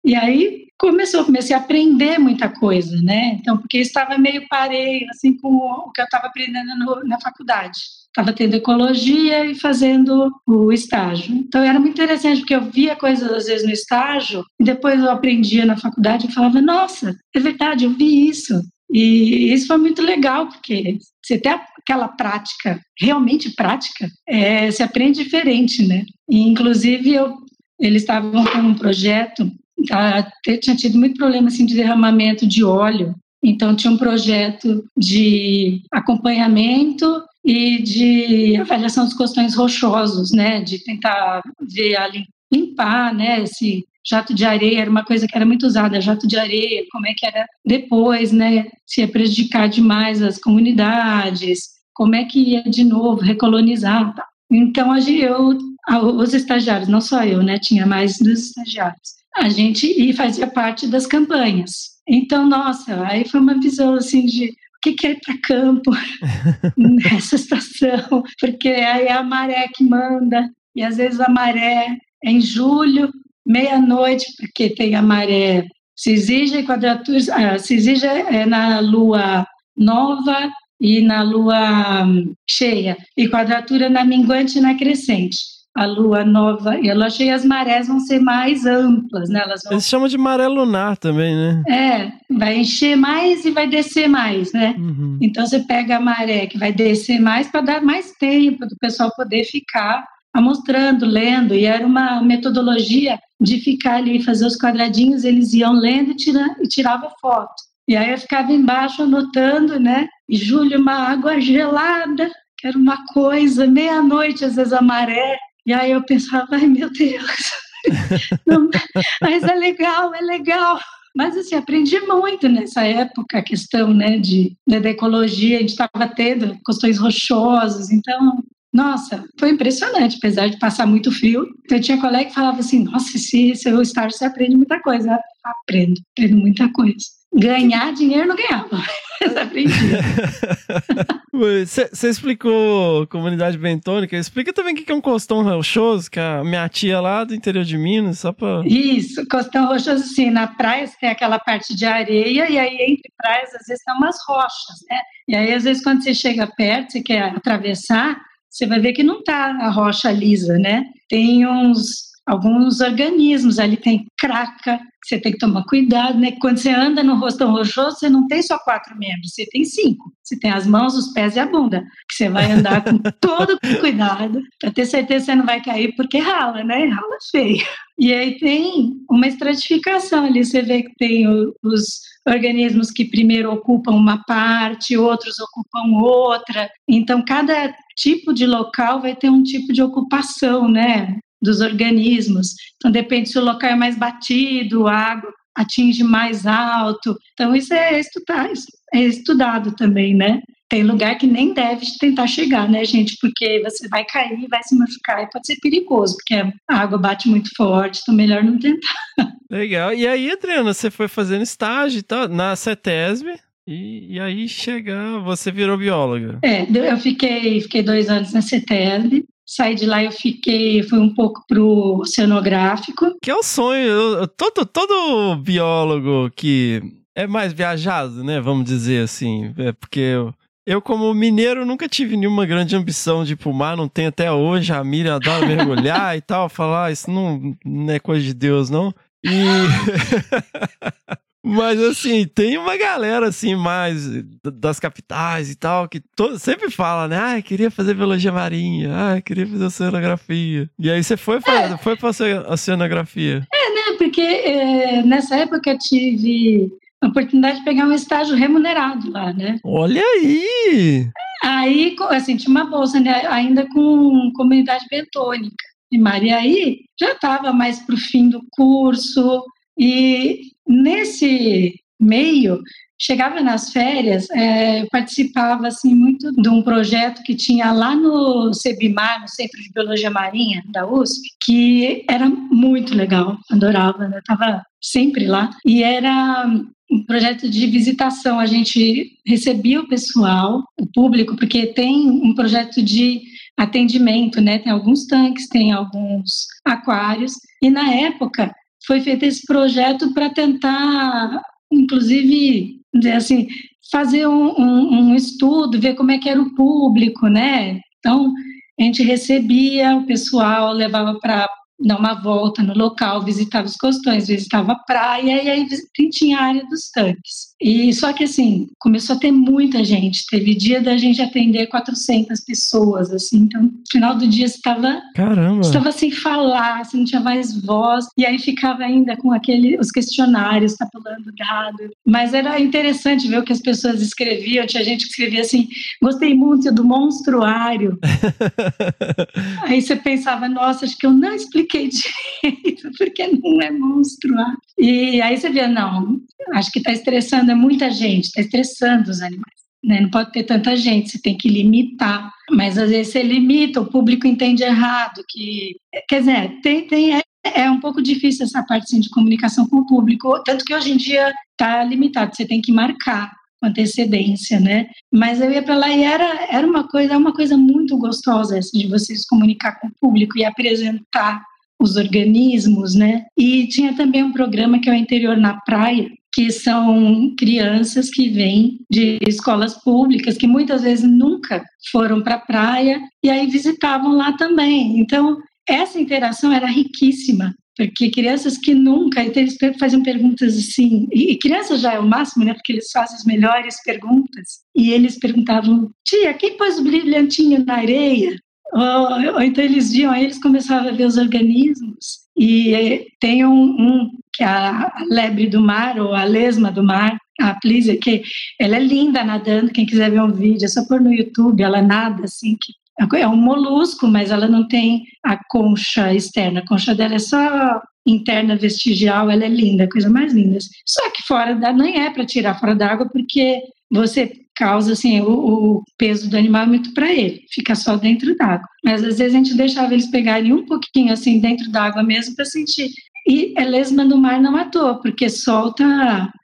E aí começou, comecei a aprender muita coisa, né? Então, porque estava meio parei, assim, com o que eu estava aprendendo no, na faculdade. Estava tendo ecologia e fazendo o estágio. Então, era muito interessante, porque eu via coisas, às vezes, no estágio, e depois eu aprendia na faculdade e falava, nossa, é verdade, eu vi isso. E isso foi muito legal, porque você tem aquela prática, realmente prática, é, se aprende diferente, né? E, inclusive, eu, eles estavam com um projeto Tá, tinha tido muito problema assim, de derramamento de óleo. Então, tinha um projeto de acompanhamento e de avaliação dos costões rochosos, né? De tentar ver ali, limpar, né? Esse jato de areia era uma coisa que era muito usada, jato de areia, como é que era depois, né? Se ia prejudicar demais as comunidades, como é que ia de novo recolonizar, tá? Então, eu, os estagiários, não só eu, né? Tinha mais dos estagiários a gente e fazia parte das campanhas. Então, nossa, aí foi uma visão assim de o que, que é ir para campo [laughs] nessa estação, porque aí é a maré que manda, e às vezes a maré é em julho, meia-noite, porque tem a maré se exige quadratura, ah, se exige é na lua nova e na lua hum, cheia, e quadratura na minguante e na crescente a lua nova e a lua cheia, as marés vão ser mais amplas, né? Elas vão... Eles chamam de maré lunar também, né? É, vai encher mais e vai descer mais, né? Uhum. Então você pega a maré que vai descer mais para dar mais tempo do pessoal poder ficar mostrando, lendo, e era uma metodologia de ficar ali, fazer os quadradinhos, eles iam lendo e, tira, e tirava foto. E aí eu ficava embaixo anotando, né? E Júlio, uma água gelada, que era uma coisa, meia-noite, às vezes a maré, e aí eu pensava, ai meu Deus, [laughs] Não, mas é legal, é legal. Mas assim, aprendi muito nessa época a questão né, de, né, da ecologia, a gente estava tendo questões rochosas, então Nossa, foi impressionante, apesar de passar muito frio. Eu tinha colega que falava assim: Nossa, se, se eu estágio você aprende muita coisa. Eu aprendo, aprendo muita coisa. Ganhar dinheiro não ganhava, [laughs] mas aprendia. Você explicou comunidade bentônica, explica também o que é um costão rochoso, que a minha tia lá do interior de Minas, só pra... Isso, costão rochoso, sim, na praia tem aquela parte de areia, e aí entre praias às vezes tem umas rochas, né? E aí às vezes quando você chega perto, você quer atravessar, você vai ver que não tá a rocha lisa, né? Tem uns alguns organismos, ali tem craca, você tem que tomar cuidado, né? Quando você anda no rostão rochoso, você não tem só quatro membros, você tem cinco. Você tem as mãos, os pés e a bunda, que você vai andar com [laughs] todo cuidado, para ter certeza que você não vai cair, porque rala, né? Rala feio. E aí tem uma estratificação ali, você vê que tem os organismos que primeiro ocupam uma parte, outros ocupam outra. Então, cada tipo de local vai ter um tipo de ocupação, né? Dos organismos. Então, depende se o local é mais batido, a água atinge mais alto. Então, isso é, estudar, é estudado também, né? Tem lugar que nem deve tentar chegar, né, gente? Porque você vai cair, vai se machucar e pode ser perigoso, porque a água bate muito forte, então melhor não tentar. Legal. E aí, Adriana, você foi fazendo estágio tá, na CETESB, e, e, aí chega, você virou bióloga. É, eu fiquei, fiquei dois anos na CETESB, Saí de lá, eu fiquei, fui um pouco pro oceanográfico. Que é o sonho, todo, todo biólogo que é mais viajado, né, vamos dizer assim, é porque eu, eu como mineiro nunca tive nenhuma grande ambição de ir pro mar, não tenho até hoje, a Miriam adora mergulhar [laughs] e tal, falar, ah, isso não, não é coisa de Deus, não. E [laughs] Mas assim, tem uma galera assim mais das capitais e tal que sempre fala, né? Ah, queria fazer biologia marinha, ah, queria fazer oceanografia. E aí você foi para é. foi para oceanografia. É, né? Porque é, nessa época eu tive a oportunidade de pegar um estágio remunerado lá, né? Olha aí! Aí, assim, tinha uma bolsa, né? Ainda com comunidade bentônica. E Maria aí já estava mais para o fim do curso, e nesse meio, chegava nas férias, é, participava assim muito de um projeto que tinha lá no CEBIMAR, no Centro de Biologia Marinha da USP, que era muito legal, adorava, né? Tava sempre lá e era um projeto de visitação. A gente recebia o pessoal, o público, porque tem um projeto de atendimento, né? Tem alguns tanques, tem alguns aquários e na época foi feito esse projeto para tentar, inclusive, dizer assim, fazer um, um, um, estudo, ver como é que era o público, né? Então, a gente recebia o pessoal, levava para dar uma volta no local, visitava os costões, visitava a praia e aí tinha a área dos tanques. E só que assim, começou a ter muita gente. Teve dia da gente atender 400 pessoas, assim. Então, no final do dia você estava estava sem falar, você não tinha mais voz. E aí ficava ainda com aquele os questionários, tá pulando dado. Mas era interessante ver o que as pessoas escreviam. Tinha gente que escrevia assim: "Gostei muito do monstruário". [laughs] aí você pensava: "Nossa, acho que eu não expliquei [laughs] direito, porque não é monstruário". E aí você via, não, acho que está estressando é muita gente, está estressando os animais. Né? Não pode ter tanta gente, você tem que limitar. Mas às vezes você limita, o público entende errado. Que, quer dizer, tem, tem, é, é um pouco difícil essa parte assim, de comunicação com o público, tanto que hoje em dia está limitado, você tem que marcar com antecedência, né? Mas eu ia para lá e era, era uma coisa, uma coisa muito gostosa essa de vocês comunicar com o público e apresentar os organismos, né? E tinha também um programa que é o Interior na Praia, que são crianças que vêm de escolas públicas, que muitas vezes nunca foram para a praia e aí visitavam lá também. Então, essa interação era riquíssima, porque crianças que nunca, então eles faziam perguntas assim, e crianças já é o máximo, né, porque eles fazem as melhores perguntas, e eles perguntavam, tia, quem pôs o brilhantinho na areia? Ou, então eles viam, aí eles começavam a ver os organismos. E tem um, um que é a lebre do mar, ou a lesma do mar, a Plísia, que ela é linda nadando, quem quiser ver um vídeo, é só pôr no YouTube, ela nada assim, que é um molusco, mas ela não tem a concha externa, a concha dela é só interna vestigial, ela é linda, coisa mais linda. Só que fora da, nem é para tirar fora da água, porque você causa assim o, o peso do animal é muito para ele, fica só dentro d'água. Mas às vezes a gente deixava eles pegarem um pouquinho assim dentro d'água mesmo para sentir. E a lesma no mar não matou, porque solta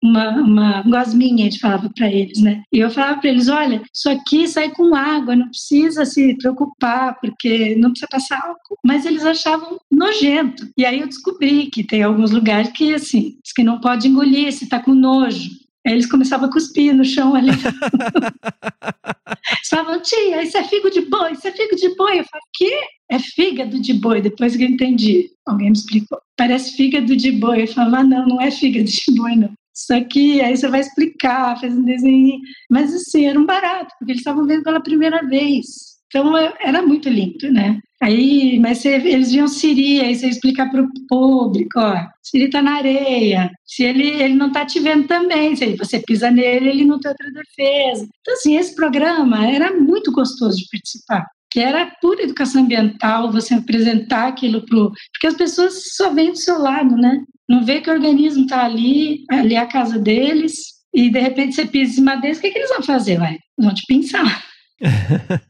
uma, uma gosminha, a gente falava para eles, né? E eu falava para eles: olha, isso aqui sai com água, não precisa se preocupar, porque não precisa passar álcool. Mas eles achavam nojento. E aí eu descobri que tem alguns lugares que, assim, que não pode engolir se tá com nojo. Aí eles começavam a cuspir no chão ali. Eles [laughs] falavam, tia, isso é figo de boi, isso é figo de boi. Eu falei, quê? É fígado de boi. Depois que eu entendi, alguém me explicou. Parece fígado de boi. Eu falava, ah, não, não é fígado de boi, não. Isso aqui, aí você vai explicar, faz um desenho. Mas assim, era um barato, porque eles estavam vendo pela primeira vez. Então era muito lindo, né? Aí, mas você, eles viam Siri, aí você explica para o público, ó, Siri está na areia, se ele, ele não está te vendo também, se você pisa nele, ele não tem outra defesa. Então, assim, esse programa era muito gostoso de participar, que era pura educação ambiental, você apresentar aquilo pro... Porque as pessoas só vêm do seu lado, né? Não vê que o organismo está ali, ali é a casa deles, e de repente você pisa em cima deles, o que, que eles vão fazer? Vai? Vão te pensar.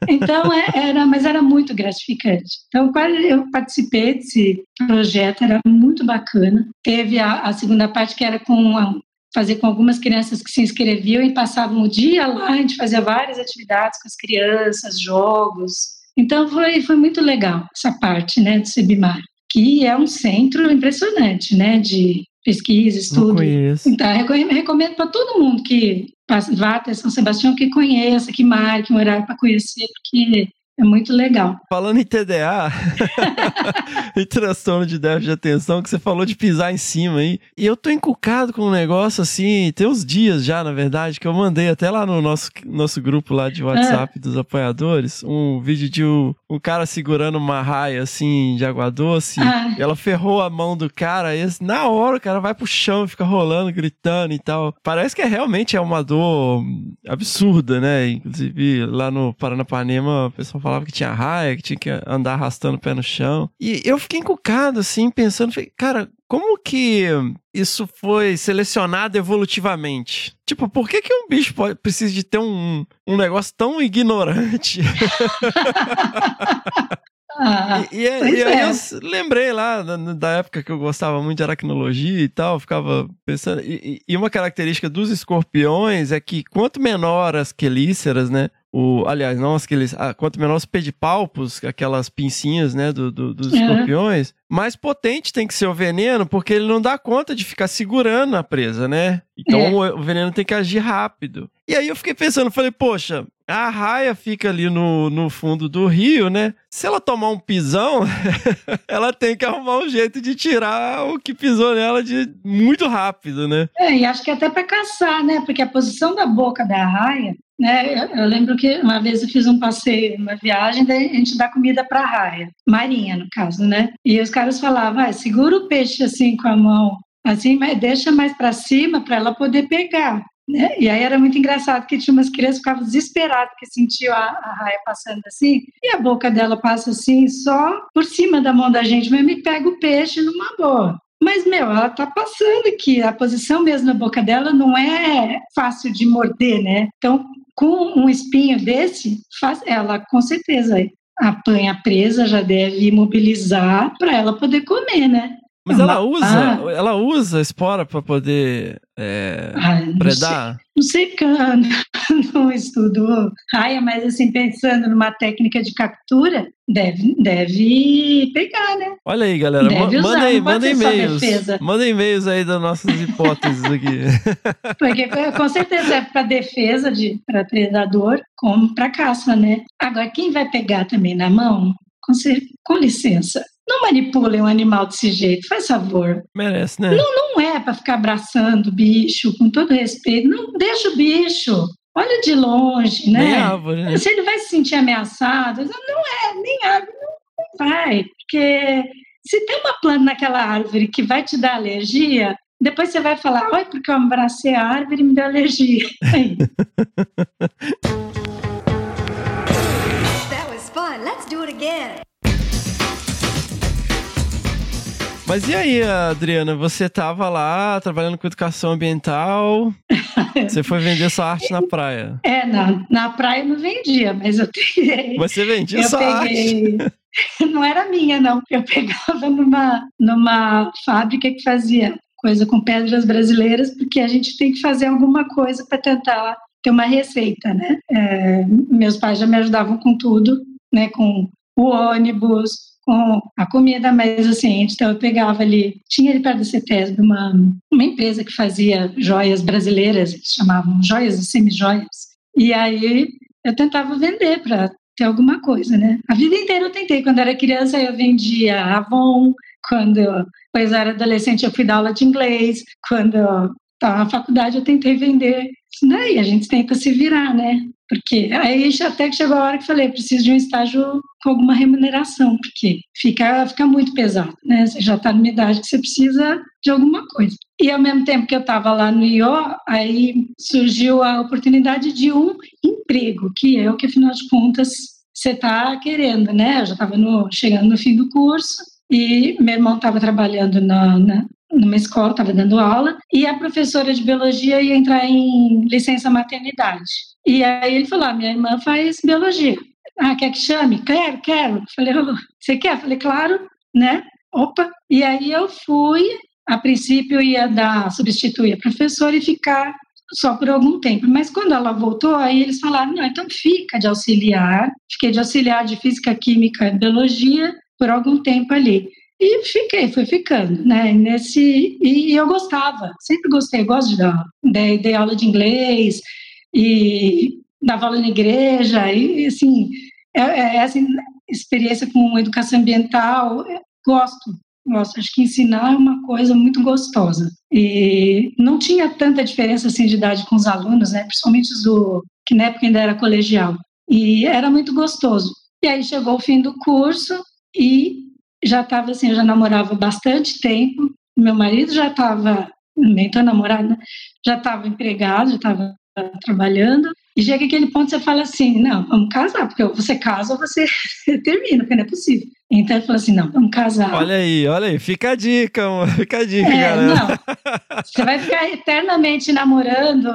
Então é, era, mas era muito gratificante. Então eu participei desse projeto, era muito bacana. Teve a, a segunda parte que era com a, fazer com algumas crianças que se inscreviam e passavam o dia lá, a gente fazia várias atividades com as crianças, jogos. Então foi, foi muito legal essa parte, né, do Sebimar, que é um centro impressionante, né, de pesquisa, estudo. Então, recomendo para todo mundo que vá até São Sebastião, que conheça, que marque um horário para conhecer, porque é muito legal. Falando em TDA [laughs] e transtorno de déficit de atenção, que você falou de pisar em cima aí. E eu tô encucado com um negócio assim, tem uns dias já, na verdade, que eu mandei até lá no nosso, nosso grupo lá de WhatsApp ah. dos apoiadores, um vídeo de um, um, cara segurando uma raia assim de água doce. Ah. E ela ferrou a mão do cara, e na hora o cara vai pro chão fica rolando, gritando e tal. Parece que é, realmente é uma dor absurda, né? Inclusive lá no Paranapanema, o pessoal falava que tinha raia, que tinha que andar arrastando o pé no chão. E eu fiquei encucado, assim, pensando, falei, cara, como que isso foi selecionado evolutivamente? Tipo, por que, que um bicho pode, precisa de ter um, um negócio tão ignorante? [laughs] Ah, e, e, e aí é. eu lembrei lá da, da, época que eu gostava muito de aracnologia e tal, ficava pensando. E, e, uma característica dos escorpiões é que quanto menor as quelíceras, né? O, aliás, não aqueles. Ah, quanto menor os pedipalpos, aquelas pincinhas, né, do, do dos uhum. escorpiões, mais potente tem que ser o veneno, porque ele não dá conta de ficar segurando a presa, né? Então é. o, o, veneno tem que agir rápido. E aí eu fiquei pensando, falei, poxa, a raia fica ali no, no fundo do rio, né? Se ela tomar um pisão, [laughs] ela tem que arrumar um jeito de tirar o que pisou nela de muito rápido, né? É, e acho que até para caçar, né? Porque a posição da boca da raia né? Eu lembro que uma vez eu fiz um passeio, uma viagem, daí a gente dá comida para raia, marinha no caso, né? E os caras falavam, ah, segura o peixe assim com a mão, assim, mas deixa mais para cima para ela poder pegar. Né? E aí era muito engraçado que tinha umas crianças que ficavam desesperadas porque sentiam a, a raia passando assim, e a boca dela passa assim, só por cima da mão da gente, mas me pega o peixe numa boa. Mas, meu, ela tá passando aqui, a posição mesmo na boca dela não é fácil de morder, né? Então, com um espinho desse, faz, ela com certeza apanha presa, já deve imobilizar para ela poder comer, né? Mas ela usa, ah. ela usa espora para poder é, ah, predar? Não sei, porque [laughs] não estudo raia, mas assim, pensando numa técnica de captura, deve, deve pegar, né? Olha aí, galera. Deve manda usar, aí, manda e-mails. Manda e-mails aí das nossas hipóteses aqui. [laughs] Porque com certeza é para defesa de para predador, como para caça, né? Agora, quem vai pegar também na mão, com, com licença, não manipulem um animal desse jeito, faz favor. Merece, né? Não, não é para ficar abraçando o bicho, com todo respeito. Não deixa o bicho. Olha de longe, né? Nem árvore, né? Se ele vai se sentir ameaçado, não é, nem árvore, não vai. Porque se tem uma planta naquela árvore que vai te dar alergia, depois você vai falar, olha, porque eu abracei a árvore e me deu alergia. [laughs] That was fun. Let's do it again. Mas e aí, Adriana, você tava lá trabalhando com educação ambiental, [laughs] você foi vender sua arte na praia. É, na, na praia eu não vendia, mas eu peguei. Você vendia eu sua peguei, arte? [laughs] Não era minha, não. Eu pegava numa, numa fábrica que fazia coisa com pedras brasileiras, porque a gente tem que fazer alguma coisa para tentar ter uma receita, né? É, meus pais já me ajudavam com tudo, né? Com o ônibus, com a comida, mas assim, então eu pegava ali, tinha ali perto da CETESB uma, uma empresa que fazia joias brasileiras, eles chamavam joias e semi-joias, e aí eu tentava vender para ter alguma coisa, né? A vida inteira eu tentei, quando era criança eu vendia Avon, quando eu, era adolescente eu fui dar aula de inglês, quando eu estava na faculdade eu tentei vender daí, a gente tenta se virar, né? Porque aí até que chegou a hora que falei, preciso de um estágio com alguma remuneração, porque fica, fica muito pesado, né? Você já está numa idade que você precisa de alguma coisa. E ao mesmo tempo que eu estava lá no IO, aí surgiu a oportunidade de um emprego, que é o que afinal de contas você está querendo, né? Eu já estava chegando no fim do curso e meu irmão estava trabalhando na, na, numa escola, estava dando aula, e a professora de biologia ia entrar em licença maternidade. E aí ele falou: ah, minha irmã faz biologia. Ah, quer que chame? Quero, quero. Falei, você quer? Falei, claro, né? Opa. E aí eu fui, a princípio ia dar, substituir a professora e ficar só por algum tempo. Mas quando ela voltou, aí eles falaram, não, então fica de auxiliar. Fiquei de auxiliar de Física, Química e Biologia por algum tempo ali. E fiquei, fui ficando, né? Nesse, e eu gostava, sempre gostei, gosto de dar. Dei, dei aula de inglês, e dava aula na igreja, e assim, é, é, essa experiência com educação ambiental, gosto, gosto. Acho que ensinar é uma coisa muito gostosa. E não tinha tanta diferença assim de idade com os alunos, né? Principalmente os do que na época ainda era colegial. E era muito gostoso. E aí chegou o fim do curso e já estava assim, eu já namorava bastante tempo. Meu marido já estava, nem tô namorada, né? já estava empregado, já estava trabalhando, e chega aquele ponto que você fala assim, não, vamos casar, porque você casa ou você [laughs] termina, porque não é possível. Então ele falou assim, não, vamos casar. Olha aí, olha aí, fica a dica, fica a dica, é, galera. Não, [laughs] você vai ficar eternamente namorando,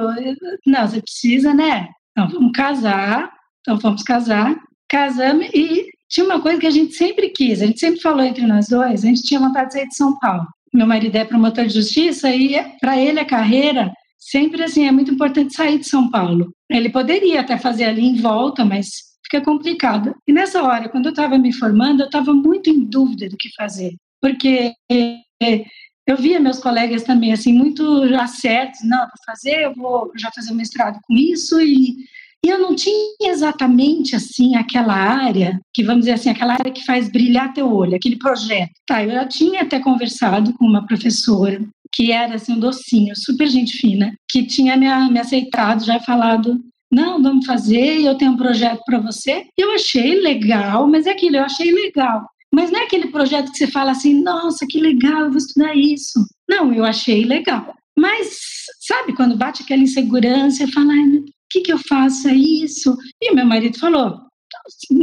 não, você precisa, né? Não, vamos casar, então vamos casar, casamos e tinha uma coisa que a gente sempre quis, a gente sempre falou entre nós dois, a gente tinha vontade de sair de São Paulo. Meu marido é promotor de justiça e para ele a carreira sempre assim, é muito importante sair de São Paulo. Ele poderia até fazer ali em volta, mas fica complicado. E nessa hora, quando eu estava me formando, eu estava muito em dúvida do que fazer, porque é, eu via meus colegas também assim muito já certos, não, vou fazer, eu vou já fazer o mestrado com isso e e eu não tinha exatamente assim aquela área, que vamos dizer assim, aquela área que faz brilhar teu olho, aquele projeto. Tá, eu já tinha até conversado com uma professora que era assim um docinho, super gente fina, que tinha me, me aceitado, já falado não, vamos fazer, eu tenho um projeto para você. Eu achei legal, mas é aquilo, eu achei legal. Mas não é aquele projeto que você fala assim, nossa, que legal, eu vou estudar isso. Não, eu achei legal. Mas, sabe, quando bate aquela insegurança, eu falo, ai, que, que eu faço? É isso? E meu marido falou,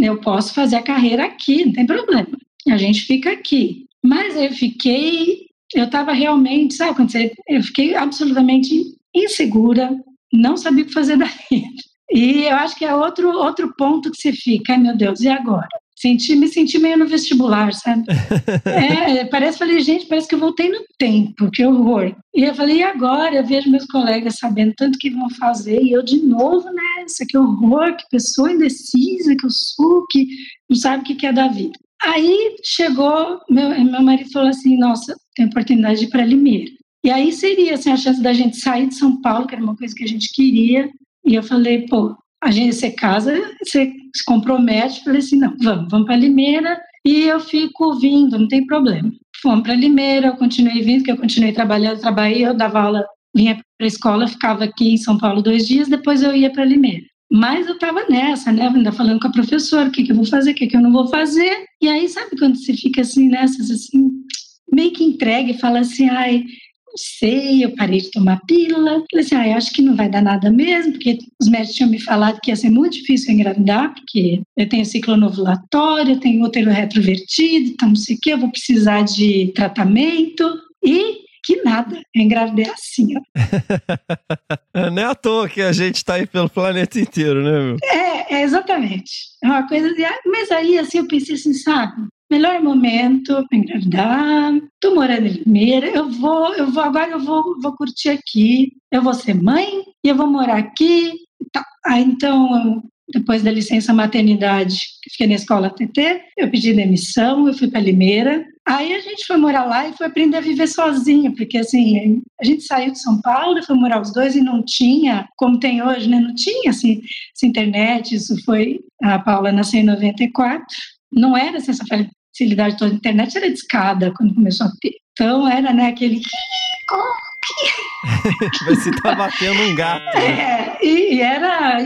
eu posso fazer a carreira aqui, não tem problema. A gente fica aqui. Mas eu fiquei eu estava realmente, sabe quando você, eu fiquei absolutamente insegura, não sabia o que fazer [laughs] da vida. E eu acho que é outro, outro ponto que você fica, ai meu Deus, e agora? Senti, me senti meio no vestibular, sabe? [laughs] é, parece, falei, gente, parece que eu voltei no tempo, que horror. E eu falei, e agora? Eu vejo meus colegas sabendo tanto que vão fazer, e eu de novo nessa, que horror, que pessoa indecisa que eu sou, que não sabe o que é da vida. Aí chegou, meu, meu marido falou assim: Nossa, tem oportunidade de ir para Limeira. E aí seria assim, a chance da gente sair de São Paulo, que era uma coisa que a gente queria. E eu falei: Pô, a gente, você casa, você se compromete. Falei assim: Não, vamos, vamos para Limeira e eu fico vindo, não tem problema. Fomos para Limeira, eu continuei vindo, que eu continuei trabalhando, trabalhei, eu dava aula, vinha para a escola, ficava aqui em São Paulo dois dias, depois eu ia para Limeira. Mas eu estava nessa, né? Ainda falando com a professora, o que, que eu vou fazer, o que, que eu não vou fazer. E aí, sabe quando você fica assim, nessas, assim, meio que entregue fala assim, ai, sei, eu parei de tomar pílula. Falei assim, ah, eu acho que não vai dar nada mesmo, porque os médicos tinham me falado que ia ser muito difícil engravidar, porque eu tenho ciclo novulatório, eu tenho útero retrovertido, então não sei o que, eu vou precisar de tratamento. E que nada, eu engravidei assim, ó. [laughs] Não é à toa que a gente tá aí pelo planeta inteiro, né, meu? É, é exatamente. É uma coisa de. Mas aí, assim, eu pensei assim, sabe? Melhor momento para engravidar. Tô morando em Limeira. Eu vou, eu vou agora eu vou, vou curtir aqui. Eu vou ser mãe e eu vou morar aqui. Tá. Então depois da licença maternidade, que fiquei na escola TT, eu pedi demissão, eu fui para Limeira. Aí a gente foi morar lá e foi aprender a viver sozinho, porque assim, a gente saiu de São Paulo, foi morar os dois e não tinha, como tem hoje, né? Não tinha assim, essa internet, isso foi a Paula nasceu em 94. Não era essa facilidade toda, a internet era discada quando começou a ter. Então era, né, aquele [laughs] [laughs] se tá batendo um gato. Né? É, e, e, era,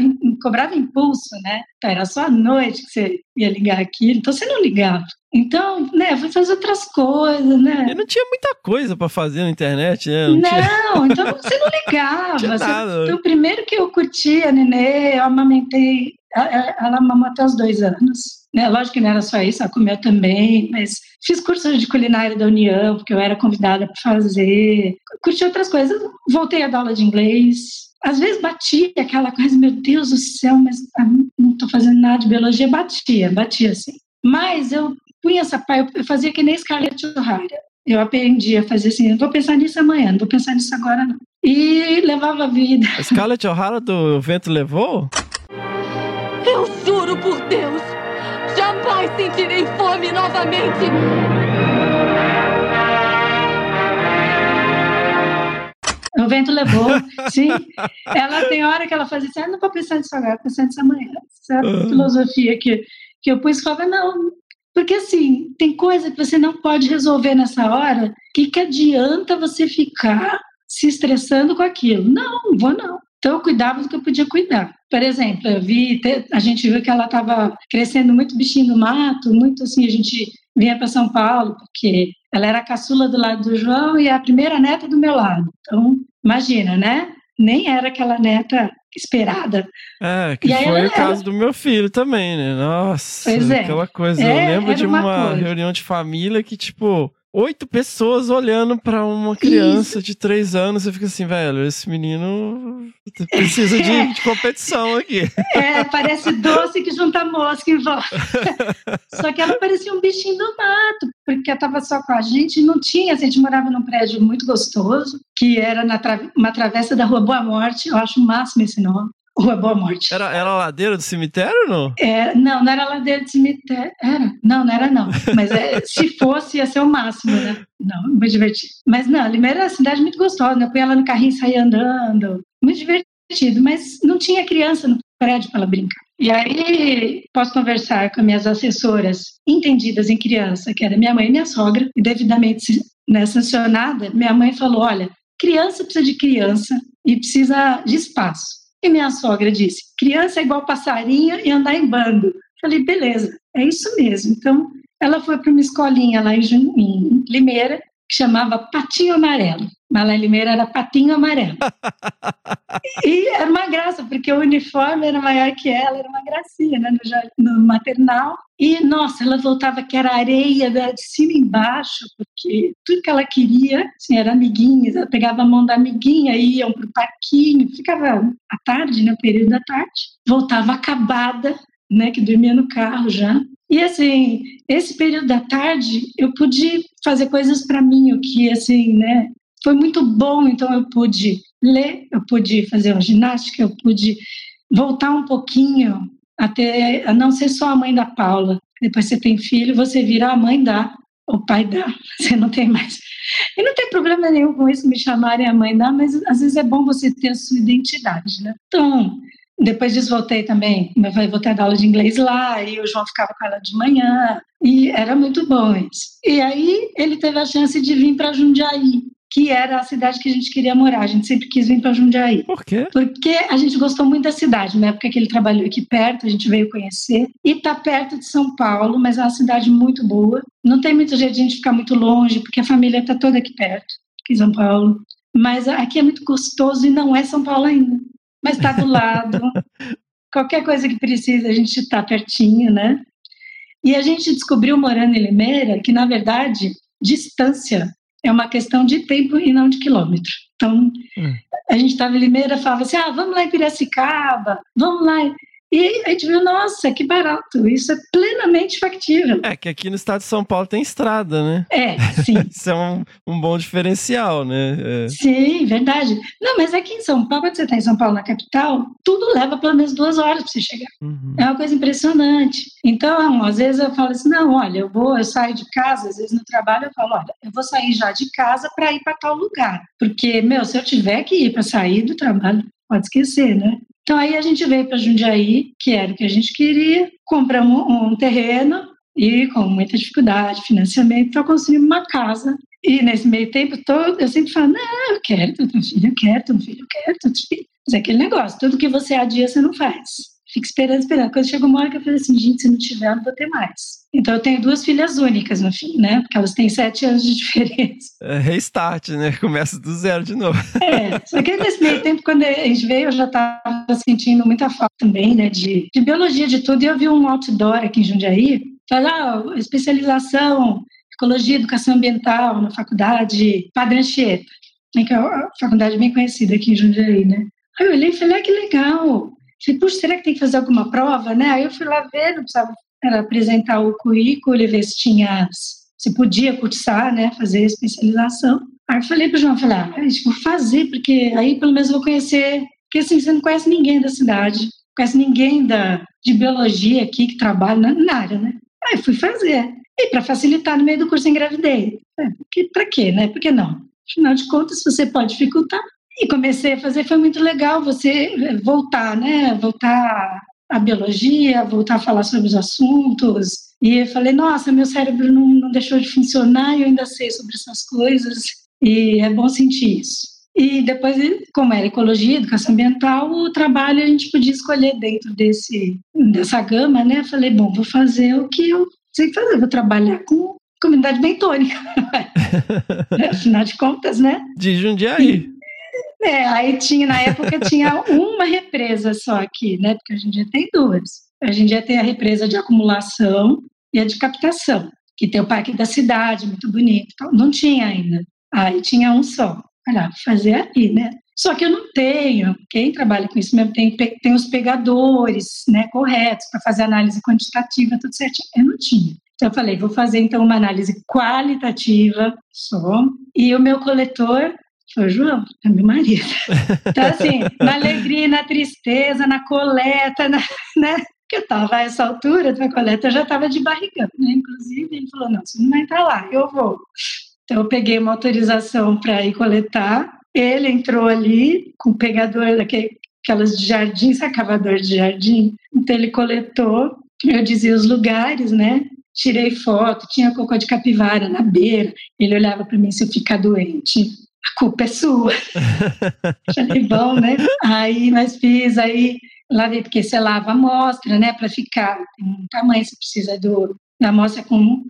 cobrava impulso, né? Então, era só à noite que você ia ligar aquilo, então você não ligava. Então, né, fui fazer outras coisas, né? E não tinha muita coisa para fazer na internet, né? Não, não tinha... então você não ligava. [laughs] Nada. Você, o primeiro que eu curti a Nenê, eu amamentei, ela, ela mamou até os dois anos. Né? Lógico que não era só isso, ela comeu também, mas fiz curso de culinária da União, porque eu era convidada para fazer, curti outras coisas, voltei a dar aula de inglês. Às vezes batia aquela coisa, meu Deus do céu, mas não estou fazendo nada de biologia, batia, batia assim. Mas eu punha essa pai, eu fazia que nem Scarlett O'Hara. Eu aprendi a fazer assim, não vou pensar nisso amanhã, não vou pensar nisso agora não. E levava a vida. Scarlett O'Hara do Vento Levou? Eu juro por Deus, jamais sentirei fome novamente. O vento levou, sim. Ela tem hora que ela faz assim, ah, não vou pensar nisso agora, vou pensar nisso amanhã. Essa é a filosofia que, que eu pus, falava, não, porque assim, tem coisa que você não pode resolver nessa hora, que que adianta você ficar se estressando com aquilo? Não, vou não. Então eu cuidava do que eu podia cuidar. Por exemplo, eu vi, a gente viu que ela estava crescendo muito bichinho do mato, muito assim, a gente vinha para São Paulo, porque ela era a caçula do lado do João e a primeira neta do meu lado. Então, imagina, né? Nem era aquela neta esperada. É, que foi o caso do meu filho também, né? Nossa, é. aquela coisa. É, eu lembro de uma, uma reunião de família que, tipo, oito pessoas olhando para uma criança Isso. de três anos. Você fica assim, velho, esse menino precisa de, [laughs] de, competição aqui. É, parece doce que junta mosca em volta. [laughs] só que ela parecia um bichinho do mato, porque ela estava só com a gente e não tinha. A gente morava num prédio muito gostoso, que era na tra uma travessa da Rua Boa Morte. Eu acho o máximo esse nome. Rua Boa Morte. Era, era ladeira do cemitério não? É, não, não era ladeira do cemitério. Era? Não, não era não. Mas é, [laughs] se fosse, ia ser o máximo, né? Não, muito divertido. Mas não, Limeira é uma cidade muito gostosa, né? Eu punha ela no carrinho e saía andando. Muito divertido, mas não tinha criança no prédio para ela brincar. E aí, posso conversar com minhas assessoras entendidas em criança, que era minha mãe e minha sogra, e devidamente né, sancionada, minha mãe falou, olha, criança precisa de criança e precisa de espaço. E minha sogra disse: criança é igual passarinho e andar em bando. Falei, beleza, é isso mesmo. Então, ela foi para uma escolinha lá em, em Limeira, que chamava Patinho Amarelo. Em Limeira era Patinho Amarelo. [laughs] e era uma graça, porque o uniforme era maior que ela, era uma gracinha, né, no, no maternal. E, nossa, ela voltava que era areia de cima e embaixo, porque tudo que ela queria, assim, era amiguinhas, ela pegava a mão da amiguinha, iam para o parquinho, ficava à tarde, né, período da tarde, voltava acabada, né, que dormia no carro já. E assim, esse período da tarde eu pude fazer coisas para mim, o que assim, né, foi muito bom. Então eu pude ler, eu pude fazer uma ginástica, eu pude voltar um pouquinho até a não ser só a mãe da Paula. Depois você tem filho, você vira a mãe da, o pai da, [laughs] você não tem mais. E não tem problema nenhum com isso, me chamarem a mãe da, mas às vezes é bom você ter a sua identidade, né? Então, depois disso voltei também, voltei a dar aula de inglês lá, e o João ficava com ela de manhã, e era muito bom isso. E aí ele teve a chance de vir para Jundiaí, que era a cidade que a gente queria morar. A gente sempre quis vir para Jundiaí. Por quê? Porque a gente gostou muito da cidade. Na época que ele trabalhou aqui perto, a gente veio conhecer. E está perto de São Paulo, mas é uma cidade muito boa. Não tem muito jeito de a gente ficar muito longe, porque a família está toda aqui perto. em São Paulo. Mas aqui é muito gostoso e não é São Paulo ainda. Mas está do lado. Qualquer coisa que precisa, a gente está pertinho, né? E a gente descobriu morando em Limeira que, na verdade, distância é uma questão de tempo e não de quilômetro. Então, hum. a gente estava em Limeira, falava assim: ah, vamos lá em Piracicaba, vamos lá. E a gente viu, nossa, que barato, isso é plenamente factível. É, que aqui no estado de São Paulo tem estrada, né? É, sim. [laughs] isso é um, um bom diferencial, né? É. Sim, verdade. Não, mas aqui em São Paulo, quando você está em São Paulo, na capital, tudo leva pelo menos duas horas para você chegar. Uhum. É uma coisa impressionante. Então, às vezes eu falo assim, não, olha, eu vou, eu saio de casa, às vezes no trabalho eu falo, olha, eu vou sair já de casa para ir para tal lugar. Porque, meu, se eu tiver que ir para sair do trabalho, pode esquecer, né? Então aí a gente veio para Jundiaí, que era o que a gente queria, compramos um, terreno e com muita dificuldade, financiamento, para construir uma casa. E nesse meio tempo todo, eu sempre falo, não, eu quero ter um filho, eu quero ter um filho, eu quero ter um filho. Mas é aquele negócio, tudo que você adia, você não faz fica esperando, esperando. Quando chegou uma hora que eu falei assim, gente, se não tiver, eu não vou ter mais. Então eu tenho duas filhas únicas no fim, né? Porque elas têm sete anos de [laughs] diferença. É restart, né? Começa do zero de novo. É, só que nesse meio tempo, quando a gente veio, eu já estava sentindo muita falta também, né? De, de biologia, de tudo. E eu vi um outdoor aqui em Jundiaí, falar ah, especialização, ecologia, educação ambiental na faculdade Padre Anchieta, né? que é uma faculdade bem conhecida aqui em Jundiaí, né? Aí eu olhei e falei, ah, que legal, Falei, puxa, será que tem que fazer alguma prova, né? Aí eu fui lá ver, não precisava apresentar o currículo e ver se tinha, se podia cursar, né? Fazer especialização. Aí eu falei para o João, falei, ah, vou fazer, porque aí pelo menos vou conhecer, porque assim, você não conhece ninguém da cidade, não conhece ninguém da, de biologia aqui que trabalha na, na área, né? Aí fui fazer. E para facilitar, no meio do curso engravidei. É, para quê, né? Por que não? Afinal de contas, se você pode dificultar, e comecei a fazer, foi muito legal você voltar, né? Voltar à biologia, voltar a falar sobre os assuntos. E eu falei, nossa, meu cérebro não, não deixou de funcionar e eu ainda sei sobre essas coisas. E é bom sentir isso. E depois, como era ecologia, educação ambiental, o trabalho a gente podia escolher dentro desse, dessa gama, né? Falei, bom, vou fazer o que eu sei fazer, vou trabalhar com comunidade bentônica. [laughs] Afinal de contas, né? De Jundiaí. É, aí tinha, na época tinha uma represa só aqui, né? Porque hoje em dia tem duas. Hoje em dia tem a represa de acumulação e a de captação, que tem o Parque da Cidade, muito bonito. Não tinha ainda. Aí tinha um só. Olha, fazer ali, né? Só que eu não tenho, quem trabalha com isso mesmo tem, tem os pegadores né, corretos para fazer análise quantitativa, tudo certinho. Eu não tinha. Então eu falei, vou fazer então uma análise qualitativa só. E o meu coletor Falei, João, é meu marido. [laughs] Então, assim, na alegria, na tristeza, na coleta, na, né? Que eu estava a essa altura da coleta, eu já estava de barrigão, né? Inclusive, ele falou: não, você não vai entrar lá, eu vou. Então, eu peguei uma autorização para ir coletar. Ele entrou ali com o pegador daquelas de jardim, sacavador de jardim. Então, ele coletou, eu dizia os lugares, né? Tirei foto, tinha cocô de capivara na beira. Ele olhava para mim se eu ficar doente a culpa é sua. [laughs] Falei, bom, né? Aí, mas fiz, aí lavei, porque você lava a amostra, né, para ficar, tem um tamanho, você precisa do, da amostra com,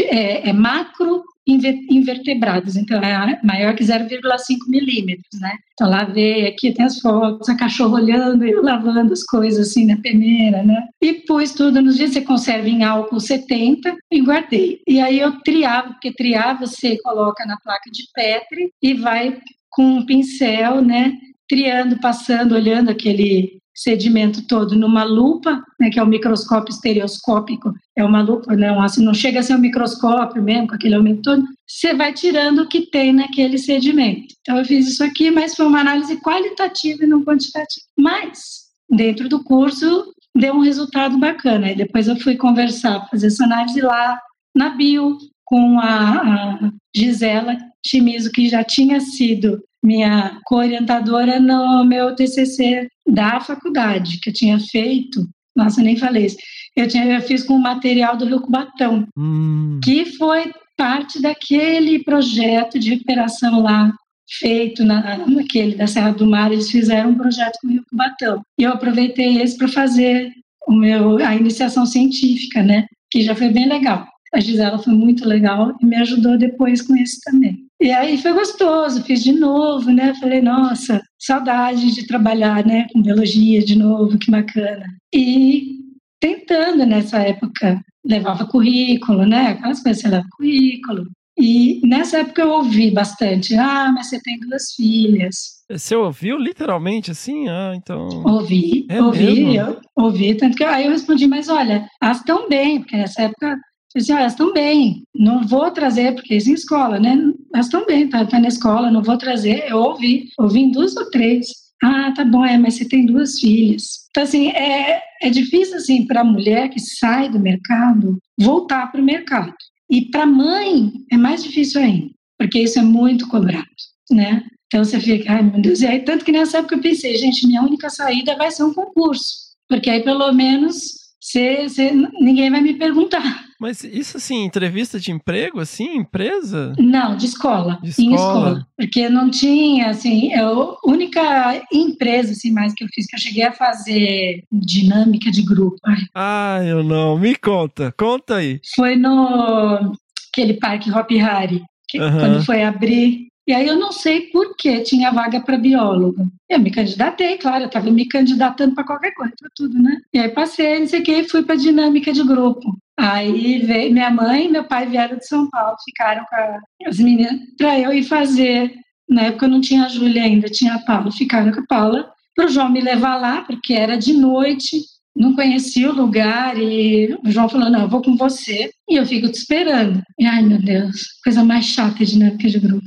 é, é macro invertebrados, então é maior que 0,5 milímetros, né? Então lavei, aqui tem as fotos, a cachorro olhando e lavando as coisas assim na peneira, né? E pus tudo nos dias, você conserva em álcool 70 e guardei. E aí eu triava, porque triar você coloca na placa de Petri e vai com um pincel, né? Triando, passando, olhando aquele sedimento todo numa lupa, né, que é o microscópio estereoscópico, é uma lupa, não, assim, não chega a ser um microscópio mesmo, com aquele aumento todo, você vai tirando o que tem naquele sedimento. Então, eu fiz isso aqui, mas foi uma análise qualitativa e não quantitativa. Mas, dentro do curso, deu um resultado bacana. E depois eu fui conversar, fazer essa análise lá na bio, com a, a Gisela Chimizo, que já tinha sido minha co-orientadora no meu TCC da faculdade, que eu tinha feito. Nossa, nem falei isso. Eu, tinha, eu fiz com o material do Rio Cubatão, hum. que foi parte daquele projeto de recuperação lá feito na, naquele da Serra do Mar, eles fizeram um projeto com o Rio Cubatão. E eu aproveitei esse para fazer o meu, a iniciação científica, né? Que já foi bem legal. A Gisela foi muito legal e me ajudou depois com esse também. E aí foi gostoso, fiz de novo, né? Falei, nossa, saudade de trabalhar, né, com biologia de novo, que bacana. E tentando nessa época, levava currículo, né? Aquelas coisas, você leva currículo. E nessa época eu ouvi bastante, ah, mas você tem duas filhas. Você ouviu literalmente assim? Ah, então. Ouvi, É ouvi, eu, ouvi, tanto que aí eu respondi, mas olha, elas estão bem, porque nessa época eu disse, olha, elas estão bem, não vou trazer, porque isso em escola, né? Estão bem, tá, tá na escola, não vou trazer. Eu ouvi, ouvi em duas ou três. Ah, tá bom, é, mas você tem duas filhas. Então, assim, é, é difícil, assim, para a mulher que sai do mercado voltar para o mercado. E para a mãe é mais difícil ainda, porque isso é muito cobrado, né? Então você fica, ai meu Deus, e aí tanto que nessa época eu pensei, gente, minha única saída vai ser um concurso, porque aí pelo menos cê, cê- ninguém vai me perguntar. Mas isso assim, entrevista de emprego, assim, empresa? Não, de escola, De em escola. escola, porque não tinha, assim, é a única empresa, assim, mais que eu fiz, que eu cheguei a fazer dinâmica de grupo, ai, Ah, eu não. Me conta, conta aí. foi no aquele parque Hop Hari, que Aham. quando foi abrir. E aí eu não sei por que tinha vaga para biólogo. Eu me candidatei, claro, eu estava me candidatando para qualquer coisa, pra tudo, né? E aí passei, não sei o que, fui para dinâmica de grupo. Aí veio minha mãe e meu pai vieram de São Paulo, ficaram com as meninas para eu ir fazer. Na época eu não tinha a Júlia ainda, tinha a Paula. Ficaram com a Paula para o João me levar lá, porque era de noite, não conhecia o lugar e o João falou: Não, eu vou com você. E eu fico te esperando. E ai meu Deus, coisa mais chata de dinâmica de grupo.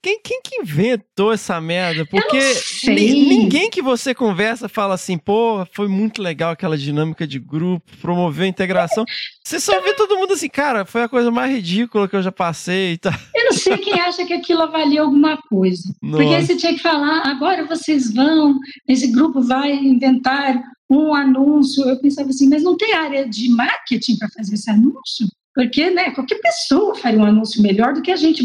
Quem, quem que inventou essa merda? Porque ninguém que você conversa fala assim, pô, foi muito legal aquela dinâmica de grupo, promoveu a integração. Você só vê todo mundo assim, cara, foi a coisa mais ridícula que eu já passei e tal. Eu não sei quem acha que aquilo avalia alguma coisa. Porque aí Nossa. você tinha que falar, agora vocês vão, esse grupo vai inventar um anúncio. Eu pensava assim, mas não tem área de marketing para fazer esse anúncio? Porque né, qualquer pessoa faria um anúncio melhor do que a gente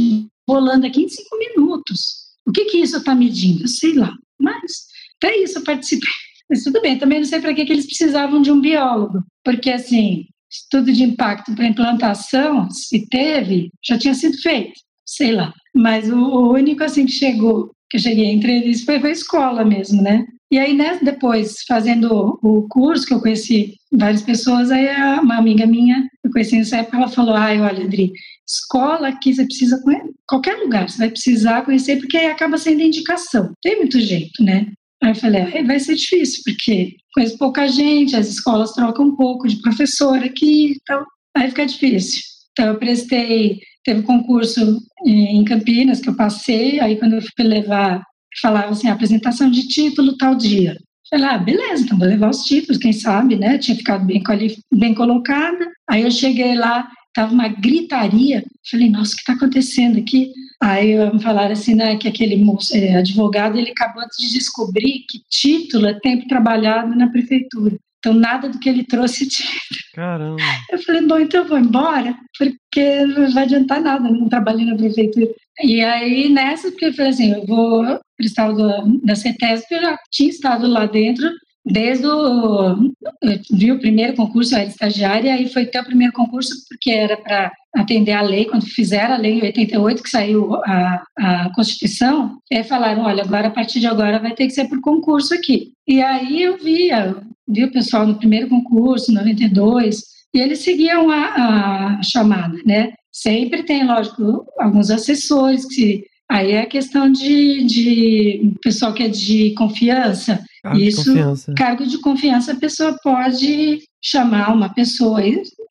bolando aqui em cinco minutos. O que, que isso está medindo? Sei lá. Mas até isso eu participei. [laughs] Mas tudo bem, também não sei para que, que eles precisavam de um biólogo. Porque, assim, estudo de impacto para implantação, se teve, já tinha sido feito sei lá. Mas o, único assim que chegou, que eu cheguei a entrevista foi a escola mesmo, né? E aí, né, depois, fazendo o curso, que eu conheci várias pessoas, aí uma amiga minha, eu conheci nessa época, ela falou, ai, olha, Adri, escola aqui você precisa, qualquer lugar, você vai precisar conhecer, porque aí acaba sendo indicação. Tem muito jeito, né? Aí eu falei, "Ai, vai ser difícil, porque conheço pouca gente, as escolas trocam um pouco de professor aqui, então aí fica difícil. Então eu prestei teve concurso em Campinas que eu passei, aí quando eu fui levar, falava assim, apresentação de título tal dia. Falei, ah, beleza, então vou levar os títulos, quem sabe, né? Tinha ficado bem, bem colocada. Aí eu cheguei lá, tava uma gritaria. Falei, nossa, o que está acontecendo aqui? Aí falaram assim, né, que aquele moço, é, advogado, ele acabou de descobrir que título é tempo trabalhado na prefeitura. Então, nada do que ele trouxe é título. Caramba. Eu falei, bom, então eu vou embora, porque não vai adiantar nada, não trabalhei na prefeitura. E aí, nessa, porque eu falei assim, eu vou prestar o da, da CETESP, eu já tinha estado lá dentro desde o... Eu vi o primeiro concurso, eu era estagiária, aí foi até o primeiro concurso, porque era para atender a lei, quando fizeram a lei em 88, que saiu a, a Constituição, aí falaram, olha, agora, a partir de agora, vai ter que ser por concurso aqui. E aí eu via, vi o pessoal no primeiro concurso, 92, e eles seguiam a, a chamada, né? Sempre tem, lógico, alguns assessores que aí é questão de, de pessoal que é de confiança. Cargo de Isso, confiança. cargo de confiança, a pessoa pode chamar uma pessoa,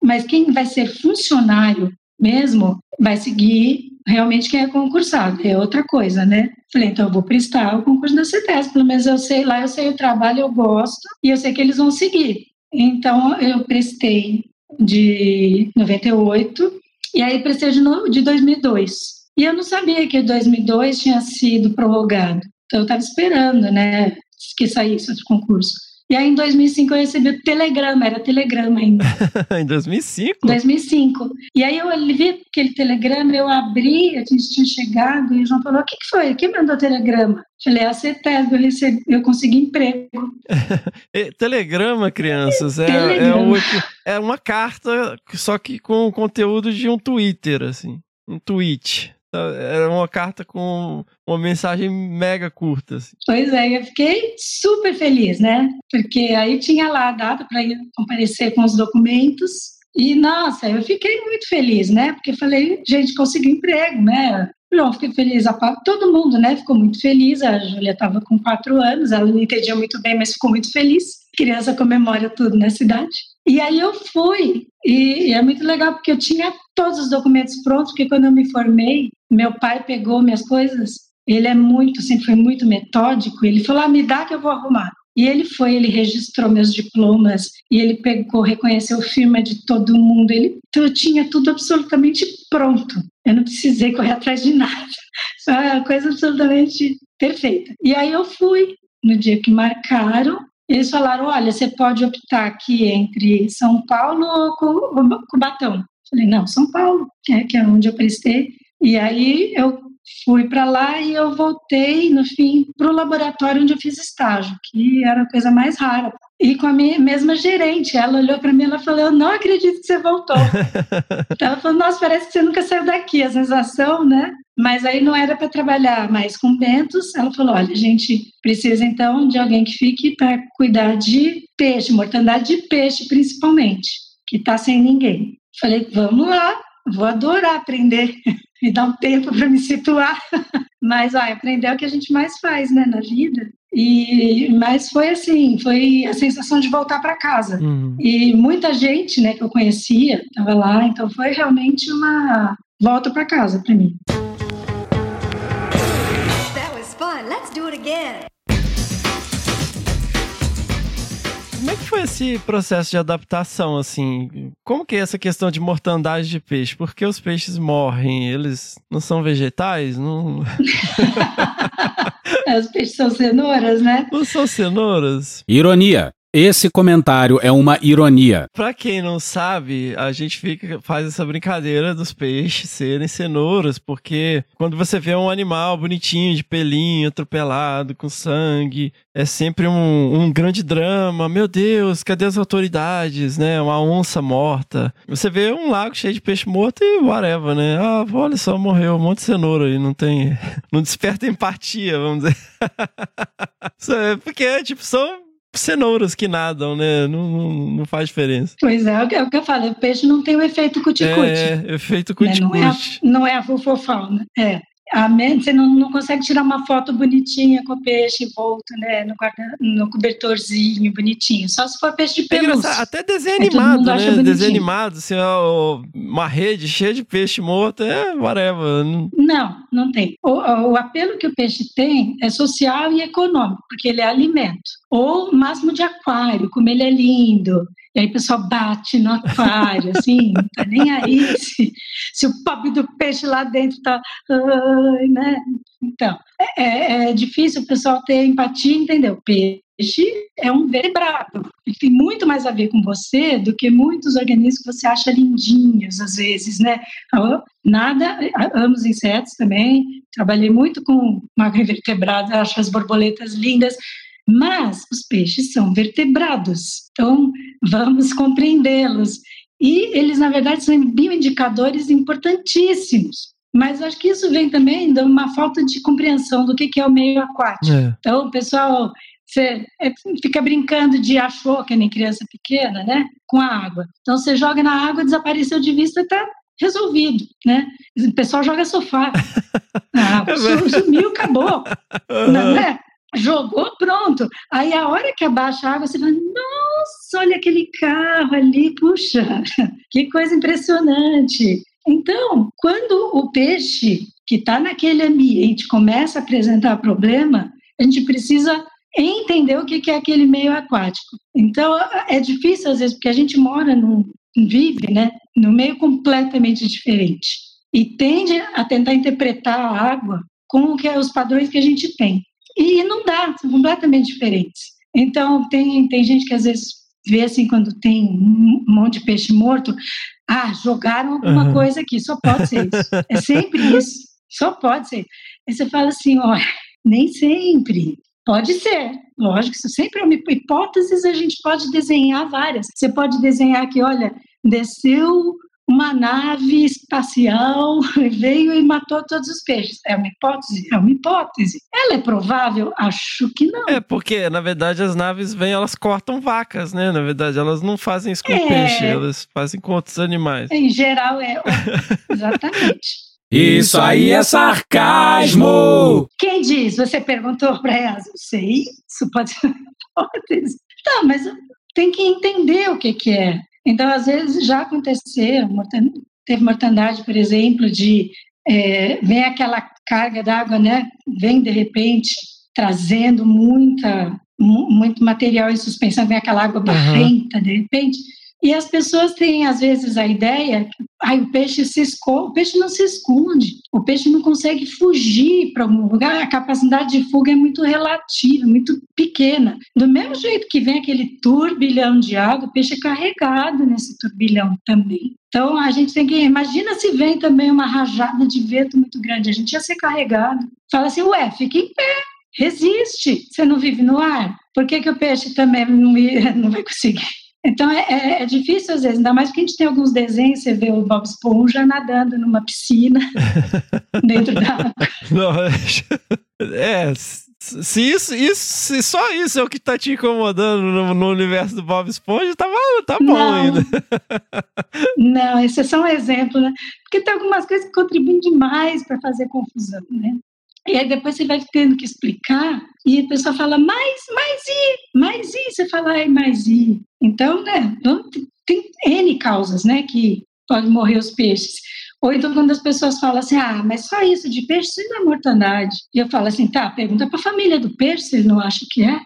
mas quem vai ser funcionário mesmo vai seguir realmente quem é concursado, é outra coisa, né? Falei, então eu vou prestar o concurso da CETES, pelo menos eu sei lá, eu sei o trabalho, eu gosto e eu sei que eles vão seguir. Então eu prestei de 98 e aí prestei de, no- de 2002. E eu não sabia que 2002 tinha sido prorrogado. Então eu estava esperando, né, que saísse outro concurso. E aí em 2005 eu recebi o telegrama, era telegrama ainda. [laughs] em 2005? 2005. E aí eu vi aquele telegrama, eu abri, a gente tinha chegado, e o João falou: o que, que foi? Quem mandou o telegrama? Falei, a CETESB, eu, recebi, eu consegui emprego. [laughs] Telegrama, crianças, é, é, Telegrama. o equi- é uma carta, só que com o conteúdo de um Twitter, assim. Um tweet. Era uma carta com uma mensagem mega curta. Assim. Pois é, eu fiquei super feliz, né? Porque aí tinha lá a data para ir comparecer com os documentos. E, nossa, eu fiquei muito feliz, né? Porque falei, gente, consegui emprego, né? Não, fiquei feliz. Todo mundo, né? Ficou muito feliz. A Júlia estava com quatro anos, ela não entendia muito bem, mas ficou muito feliz. Criança comemora tudo na cidade. E aí eu fui. E, e é muito legal porque eu tinha todos os documentos prontos, porque quando eu me formei, meu pai pegou minhas coisas. Ele é muito, sempre foi muito metódico. Ele falou: ah, me dá que eu vou arrumar. E ele foi, ele registrou meus diplomas e ele pegou, reconheceu firma de todo mundo. Ele, então eu tinha tudo absolutamente pronto. Eu não precisei correr atrás de nada. [laughs] Foi uma coisa absolutamente perfeita. E aí eu fui no dia que marcaram. Eles falaram: olha, você pode optar aqui entre São Paulo ou Cubatão. Falei: não, São Paulo, que é, que é onde eu prestei. E aí eu fui para lá e eu voltei, no fim, para o laboratório onde eu fiz estágio, que era a coisa mais rara. E com a minha mesma gerente, ela olhou para mim e falou: Eu não acredito que você voltou. então, [laughs] ela falou: Nossa, parece que você nunca saiu daqui, a sensação, né? Mas aí não era para trabalhar mais com bentos. Ela falou: Olha, a gente precisa então de alguém que fique para cuidar de peixe, mortandade de peixe principalmente, que está sem ninguém. Falei: Vamos lá, vou adorar aprender [laughs] me dá um tempo para me situar. [laughs] Mas, ah, aprender é o que a gente mais faz, né, na vida. E, mas foi assim, foi a sensação de voltar para casa. Uhum. E muita gente, né, que eu conhecia, estava lá, então foi realmente uma volta para casa para mim. É que foi esse processo de adaptação, assim? Como que é essa questão de mortandade de peixe? Por que os peixes morrem? Eles não são vegetais? Não... [laughs] os peixes são cenouras, né? Não são cenouras? Ironia. Esse comentário é uma ironia. Pra quem não sabe, a gente fica, faz essa brincadeira dos peixes serem cenouras, porque quando você vê um animal bonitinho, de pelinho, atropelado, com sangue, é sempre um, um grande drama. Meu Deus, cadê as autoridades, né? Uma onça morta. Você vê um lago cheio de peixe morto e whatever, né? Ah, olha só, morreu um monte de cenoura aí, não tem... [laughs] Não desperta empatia, vamos dizer. [laughs] porque, tipo, são cenouras que nadam, né? Não, não, não, faz diferença. Pois é, é o que eu falo, o peixe não tem o efeito cuticute. É, efeito cuticute. Né? Não é a, não é a fofofauna, é a mente, você não, não consegue tirar uma foto bonitinha com o peixe envolto, né, no, no cobertorzinho bonitinho, só se for peixe de é pelúcia. É até desenho animado, né, desenho animado, assim, uma rede cheia de peixe morto, é whatever. Não, não tem. O, o apelo que o peixe tem é social e econômico, porque ele é alimento. Ou máximo de aquário, como ele é lindo, e aí o pessoal bate no aquário, assim, não tá nem aí [laughs] se, se o pobre do peixe lá dentro tá. Uh, né? Então, é, é, é, difícil o pessoal ter empatia, entendeu? Peixe é um vertebrado. Ele tem muito mais a ver com você do que muitos organismos que você acha lindinhos, às vezes, né? Nada, amo os insetos também. Trabalhei muito com macroinvertebrados, acho as borboletas lindas. Mas os peixes são vertebrados, então vamos compreendê-los. E eles, na verdade, são bioindicadores importantíssimos. Mas acho que isso vem também de uma falta de compreensão do que é o meio aquático. É. Então, pessoal você é, fica brincando de achou, que nem criança pequena, né? Com a água. Então, você joga na água, desapareceu de vista, está resolvido, né? O pessoal joga sofá. [laughs] Ah, sumiu, acabou. Não é? Jogou, pronto. Aí a hora que abaixa a água, você fala, nossa, olha aquele carro ali, puxa, [laughs] que coisa impressionante. Então, quando o peixe que está naquele ambiente começa a apresentar problema, a gente precisa entender o que é aquele meio aquático. Então, é difícil às vezes, porque a gente mora num, vive, né, num meio completamente diferente e tende a tentar interpretar a água com que, os padrões que a gente tem. E não dá, são completamente diferentes. Então, tem, tem gente que às vezes vê assim, quando tem um monte de peixe morto, ah, jogaram alguma uhum. coisa aqui, só pode ser isso. É sempre [laughs] isso, só pode ser. Aí você fala assim, ó, nem sempre. Pode ser, lógico, isso sempre é uma hipótese, a gente pode desenhar várias. Você pode desenhar que, olha, desceu uma nave espacial [laughs] veio e matou todos os peixes. É uma hipótese? É uma hipótese. Ela é provável? Acho que não. É, porque, na verdade, as naves vêm, elas cortam vacas, né? Na verdade, elas não fazem isso com É. peixe, elas fazem com outros animais. Em geral, é. [laughs] Exatamente. Isso aí é sarcasmo! Quem diz? Você perguntou para ela? Eu sei, isso pode ser uma hipótese. Tá, mas tem que entender o que, que é. Então, às vezes, já aconteceu, teve mortandade, por exemplo, de é, vem aquela carga d'água, né? Vem de repente trazendo muita, mu- muito material em suspensão, vem aquela água barrenta de repente. E as pessoas têm, às vezes, a ideia que ai, o peixe se esconde. O peixe não se esconde. O peixe não consegue fugir para algum lugar. A capacidade de fuga é muito relativa, muito pequena. Do mesmo jeito que vem aquele turbilhão de água, o peixe é carregado nesse turbilhão também. Então, a gente tem que... Imagina se vem também uma rajada de vento muito grande. A gente ia ser carregado. Fala assim, ué, fica em pé. Resiste. Você não vive no ar. Por que, que o peixe também não, ia- [laughs] não vai conseguir? Então é, é- é difícil às vezes, ainda mais porque a gente tem alguns desenhos, você vê o Bob Esponja nadando numa piscina [laughs] dentro da água. Não, [laughs] é, se isso, isso, se só isso é o que tá te incomodando no, no universo do Bob Esponja, tá, bom- tá bom Não. ainda. Não, esse é só um exemplo, né? Porque tem algumas coisas que contribuem demais para fazer confusão, né? E aí depois você vai tendo que explicar e a pessoa fala, mais, mais i, mais i, você fala, ai, mais i. Então, né, tem N causas, né, que podem morrer os peixes. Ou então quando as pessoas falam assim, ah, mas só isso de peixe, isso não é mortandade. E eu falo assim, tá, pergunta para a família do peixe se ele não acha que é.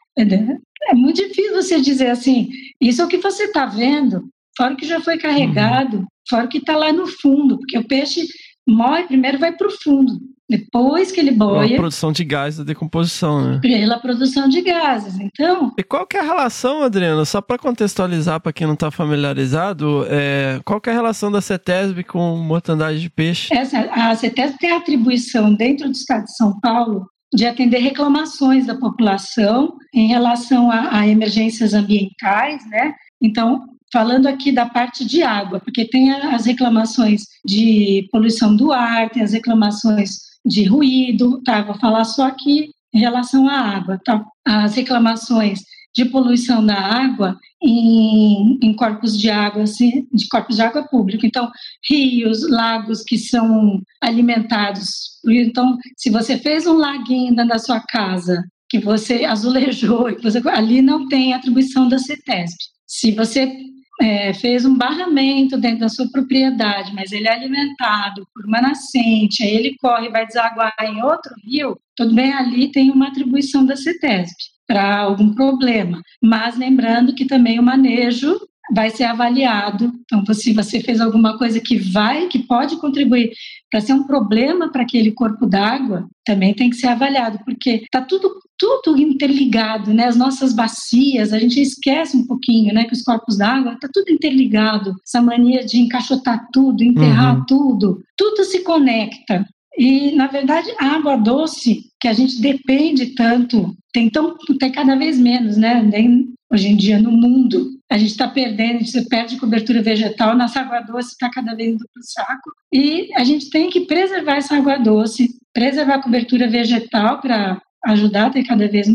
É muito difícil você dizer assim, isso é o que você está vendo, fora o que já foi carregado, fora o que está lá no fundo, porque o peixe morre, primeiro vai para o fundo, depois que ele A boia, produção de gás da decomposição, né? pela produção de gases. Então, E qual que é a relação, Adriano? Só para contextualizar para quem não tá familiarizado, é, qual que é a relação da CETESB com mortandade de peixe? essa, a CETESB tem a atribuição dentro do Estado de São Paulo de atender reclamações da população em relação a, a emergências ambientais, né? Então, falando aqui da parte de água, porque tem as reclamações de poluição do ar, tem as reclamações de ruído, tá? Vou falar só aqui em relação à água, tá? As reclamações de poluição da água em, em corpos de água, assim, de corpos de água pública. Então, rios, lagos que são alimentados. Então, se você fez um laguinho dentro da sua casa, que você azulejou, [laughs] que você, ali não tem atribuição da CETESB. Se você é, fez um barramento dentro da sua propriedade, mas ele é alimentado por uma nascente, aí ele corre e vai desaguar em outro rio, tudo bem, ali tem uma atribuição da CETESB para algum problema. Mas lembrando que também o manejo vai ser avaliado. Então, se você fez alguma coisa que vai, que pode contribuir para ser um problema para aquele corpo d'água, também tem que ser avaliado, porque está tudo tudo interligado, né? As nossas bacias, a gente esquece um pouquinho, né? Que os corpos d'água está tudo interligado. Essa mania de encaixotar tudo, enterrar Uhum. tudo, tudo se conecta. E, na verdade, a água doce, que a gente depende tanto, tem, tão, tem cada vez menos, né? Nem hoje em dia no mundo. A gente está perdendo, você perde cobertura vegetal, nossa água doce está cada vez indo para o saco. E a gente tem que preservar essa água doce, preservar a cobertura vegetal para ajudar a ter cada vez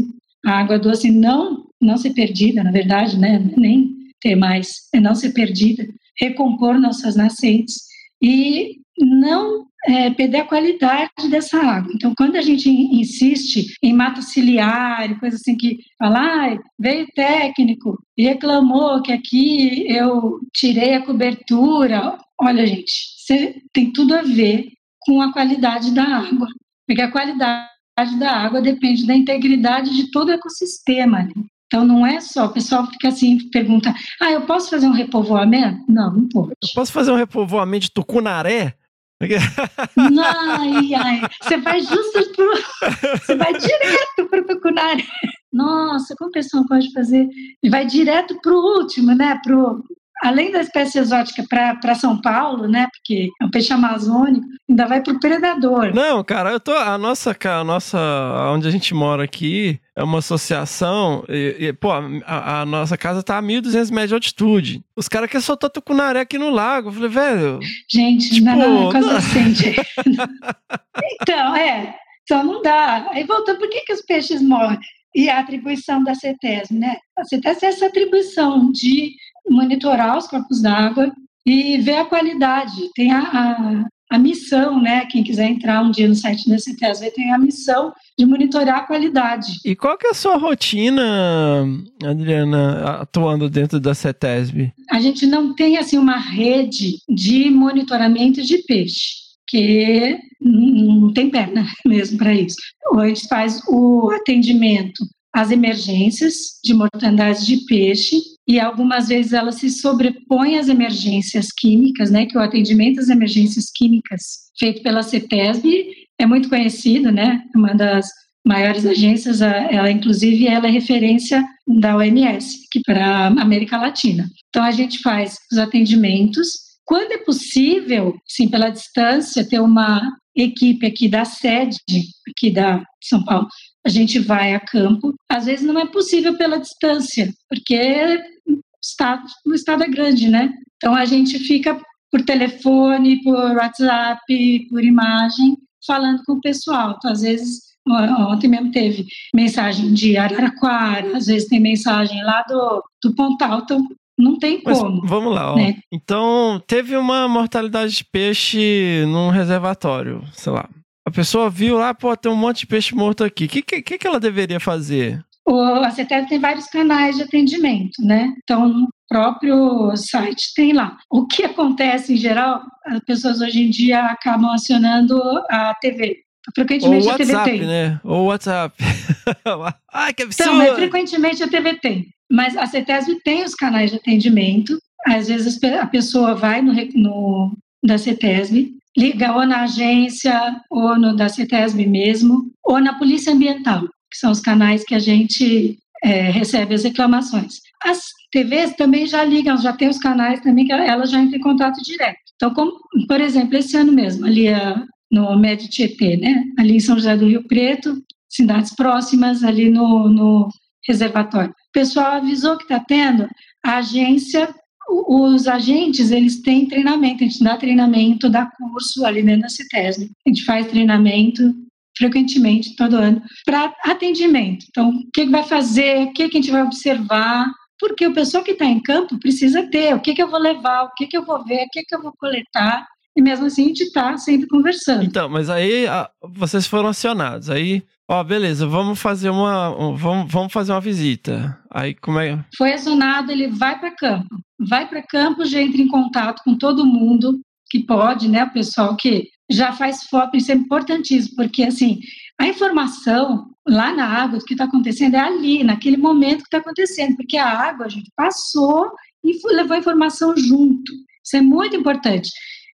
a água doce não, não ser perdida, na verdade, né? Nem ter mais, é não ser perdida, recompor nossas nascentes e não é, perder a qualidade dessa água. Então, quando a gente insiste em mata ciliar, e coisa assim que fala, ah, veio técnico e reclamou que aqui eu tirei a cobertura. Olha, gente, você tem tudo a ver com a qualidade da água, porque a qualidade da água depende da integridade de todo o ecossistema ali. Então não é só, o pessoal fica assim, pergunta, ah, eu posso fazer um repovoamento? Não, não pode. Posso fazer um repovoamento de tucunaré? [laughs] Ai, ai, você vai justo pro. Você vai direto pro tucunaré. Nossa, como o pessoal pode fazer? Vai direto pro último, né? Pro além da espécie exótica para São Paulo, né? Porque é um peixe amazônico, ainda vai para o predador. Não, cara, eu tô. A nossa, a nossa. Onde a gente mora aqui é uma associação. E, e pô, a, a, nossa casa tá a 1.200 metros de altitude. Os caras querem soltar tucunaré aqui no lago. Eu falei, velho. Gente, tipo, não, não, é coisa assim, [laughs] Então, é. Então não dá. Aí voltando, por que, que os peixes morrem? E a atribuição da CETESB, né? A CETESB é essa atribuição de monitorar os corpos d'água e ver a qualidade. Tem a, a, a, missão, né? Quem quiser entrar um dia no site da CETESB tem a missão de monitorar a qualidade. E qual que é a sua rotina, Adriana, atuando dentro da CETESB? A gente não tem assim uma rede de monitoramento de peixe que não tem perna [laughs] mesmo para isso. A gente faz o atendimento às emergências de mortandade de peixe e algumas vezes ela se sobrepõe às emergências químicas, né, que o atendimento às emergências químicas feito pela CETESB é muito conhecido, né, uma das maiores agências, ela inclusive ela é referência da OMS, que para a América Latina. Então a gente faz os atendimentos quando é possível, sim, pela distância, ter uma equipe aqui da sede, aqui da São Paulo, a gente vai a campo. Às vezes não é possível pela distância, porque o estado, o estado é grande, né? Então a gente fica por telefone, por WhatsApp, por imagem, falando com o pessoal. Então, às vezes, ontem mesmo teve mensagem de Araraquara, às vezes tem mensagem lá do, do Pontal. Então, não tem como. Mas vamos lá, ó. Né? Então, teve uma mortalidade de peixe num reservatório, sei lá. A pessoa viu lá, pô, tem um monte de peixe morto aqui. O que, que, que ela deveria fazer? O, a CETESB tem vários canais de atendimento, né? Então, no próprio site tem lá. O que acontece em geral, as pessoas hoje em dia acabam acionando a TV. Frequentemente Ou a TV tem. né? Ou WhatsApp. [laughs] Ai, que absurdo! Então, mas frequentemente a TV tem. Mas a CETESB tem os canais de atendimento. Às vezes a pessoa vai no, no da CETESB, liga ou na agência, ou no da CETESB mesmo, ou na Polícia Ambiental, que são os canais que a gente é, recebe as reclamações. As TVs também já ligam, já tem os canais também que elas já entram em contato direto. Então, como, por exemplo, esse ano mesmo, ali a, no Médio Tietê, né? ali em São José do Rio Preto, cidades próximas, ali no, no reservatório. O pessoal avisou que está tendo, a agência, os agentes, eles têm treinamento, a gente dá treinamento, dá curso ali dentro da CITESB. A gente faz treinamento frequentemente, todo ano, para atendimento. Então, o que, que vai fazer, o que, que a gente vai observar, porque o pessoal que está em campo precisa ter. O que, que eu vou levar, o que, que eu vou ver, o que, que eu vou coletar, e mesmo assim a gente está sempre conversando. Então, mas aí a, vocês foram acionados, aí Ó, beleza, vamos fazer uma vamos, vamos fazer uma visita. Aí como é? Foi acionado, ele vai para campo. Vai para campo, já entra em contato com todo mundo que pode, né? O pessoal que já faz foto, isso é importantíssimo, porque assim, a informação lá na água do que está acontecendo é ali, naquele momento que está acontecendo, porque a água a gente passou e levou a informação junto. Isso é muito importante.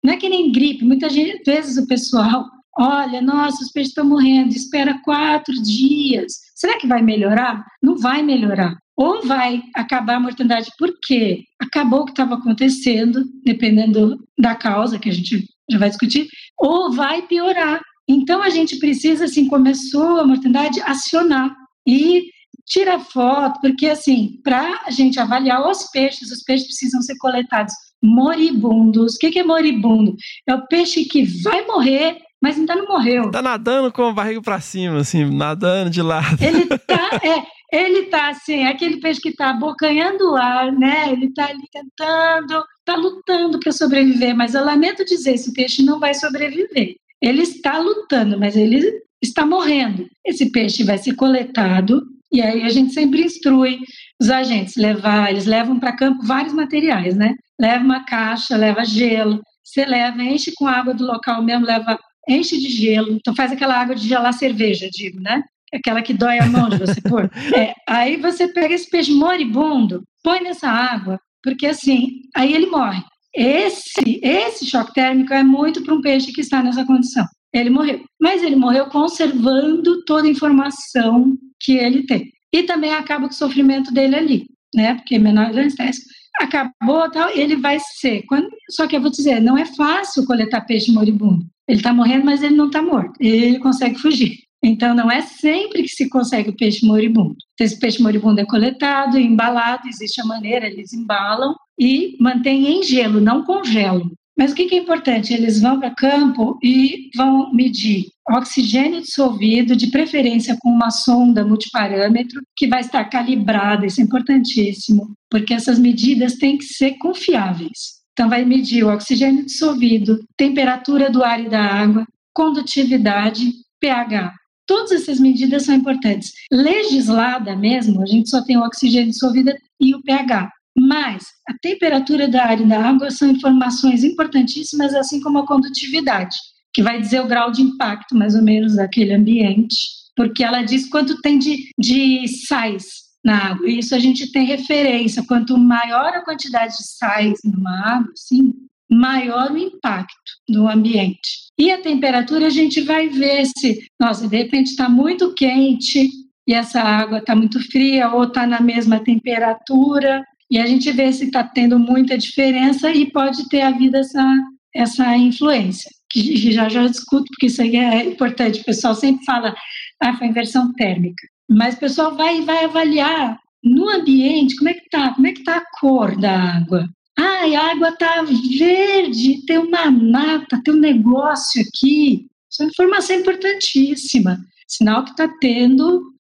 Não é que nem gripe, muitas vezes o pessoal Olha, nossa, os peixes estão morrendo, espera quatro dias. Será que vai melhorar? Não vai melhorar. Ou vai acabar a mortandade porque acabou o que estava acontecendo, dependendo da causa que a gente já vai discutir, ou vai piorar. Então a gente precisa, assim, começou a mortandade, acionar e tirar foto, porque assim, para a gente avaliar os peixes, os peixes precisam ser coletados moribundos. O que é moribundo? É o peixe que vai morrer mas ainda não morreu. Tá nadando com a barriga para cima, assim, nadando de lado. Ele [laughs] tá, é, ele tá assim, aquele peixe que tá abocanhando o ar, né? Ele tá ali tentando, tá lutando para sobreviver, mas eu lamento dizer, esse peixe não vai sobreviver. Ele está lutando, mas ele está morrendo. Esse peixe vai ser coletado e aí a gente sempre instrui os agentes levar, eles levam para campo vários materiais, né? Leva uma caixa, leva gelo, você leva, enche com água do local mesmo, leva enche de gelo, então faz aquela água de gelar cerveja, digo, né? Aquela que dói a mão de você pôr. [laughs] É, aí você pega esse peixe moribundo, põe nessa água, porque assim, aí ele morre. Esse, esse choque térmico é muito para um peixe que está nessa condição. Ele morreu. Mas ele morreu conservando toda a informação que ele tem. E também acaba com o sofrimento dele ali, né? Porque menor anestésico acabou, tal, ele vai ser. Quando, só que eu vou dizer, não é fácil coletar peixe moribundo. Ele está morrendo, mas ele não está morto. Ele consegue fugir. Então, não é sempre que se consegue o peixe moribundo. Esse peixe moribundo é coletado, embalado, existe a maneira, eles embalam e mantêm em gelo, não congelam. Mas o que é importante? Eles vão para campo e vão medir oxigênio dissolvido, de preferência com uma sonda multiparâmetro, que vai estar calibrada, isso é importantíssimo, porque essas medidas têm que ser confiáveis. Então, vai medir o oxigênio dissolvido, temperatura do ar e da água, condutividade, pH. Todas essas medidas são importantes. Legislada mesmo, a gente só tem o oxigênio dissolvido e o pH. Mas a temperatura da área e da água são informações importantíssimas, assim como a condutividade, que vai dizer o grau de impacto, mais ou menos, daquele ambiente, porque ela diz quanto tem de, de sais na água. Isso a gente tem referência. Quanto maior a quantidade de sais numa água, sim, maior o impacto no ambiente. E a temperatura a gente vai ver se, nossa, de repente está muito quente e essa água está muito fria ou está na mesma temperatura e a gente vê se está tendo muita diferença e pode ter havido essa, essa influência, que já já discuto, porque isso aí é importante. O pessoal sempre fala, ah, foi inversão térmica. Mas o pessoal vai, vai avaliar no ambiente como é que está, como é que está a cor da água. Ah, a água está verde, tem uma nata, tem um negócio aqui. Isso é uma informação importantíssima. Sinal que está tendo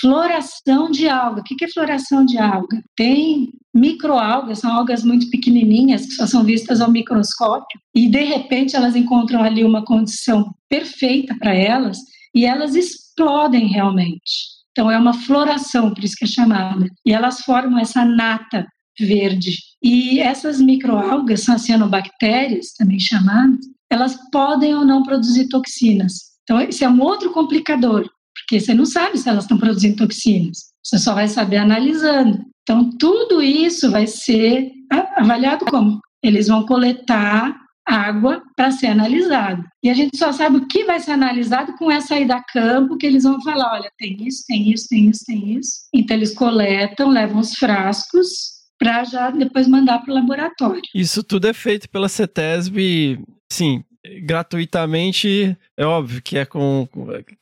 floração de alga. O que é floração de alga? Tem microalgas, são algas muito pequenininhas que só são vistas ao microscópio e de repente elas encontram ali uma condição perfeita para elas e elas explodem realmente. Então é uma floração, por isso que é chamada. E elas formam essa nata verde. E essas microalgas, são cianobactérias, também chamadas, elas podem ou não produzir toxinas. Então, esse é um outro complicador, porque você não sabe se elas estão produzindo toxinas. Você só vai saber analisando. Então, tudo isso vai ser avaliado como? Eles vão coletar água para ser analisado. E a gente só sabe o que vai ser analisado com essa ida a campo, que eles vão falar, olha, tem isso, tem isso, tem isso, tem isso. Então, eles coletam, levam os frascos para já depois mandar para o laboratório. Isso tudo é feito pela CETESB, sim, gratuitamente, é óbvio que é com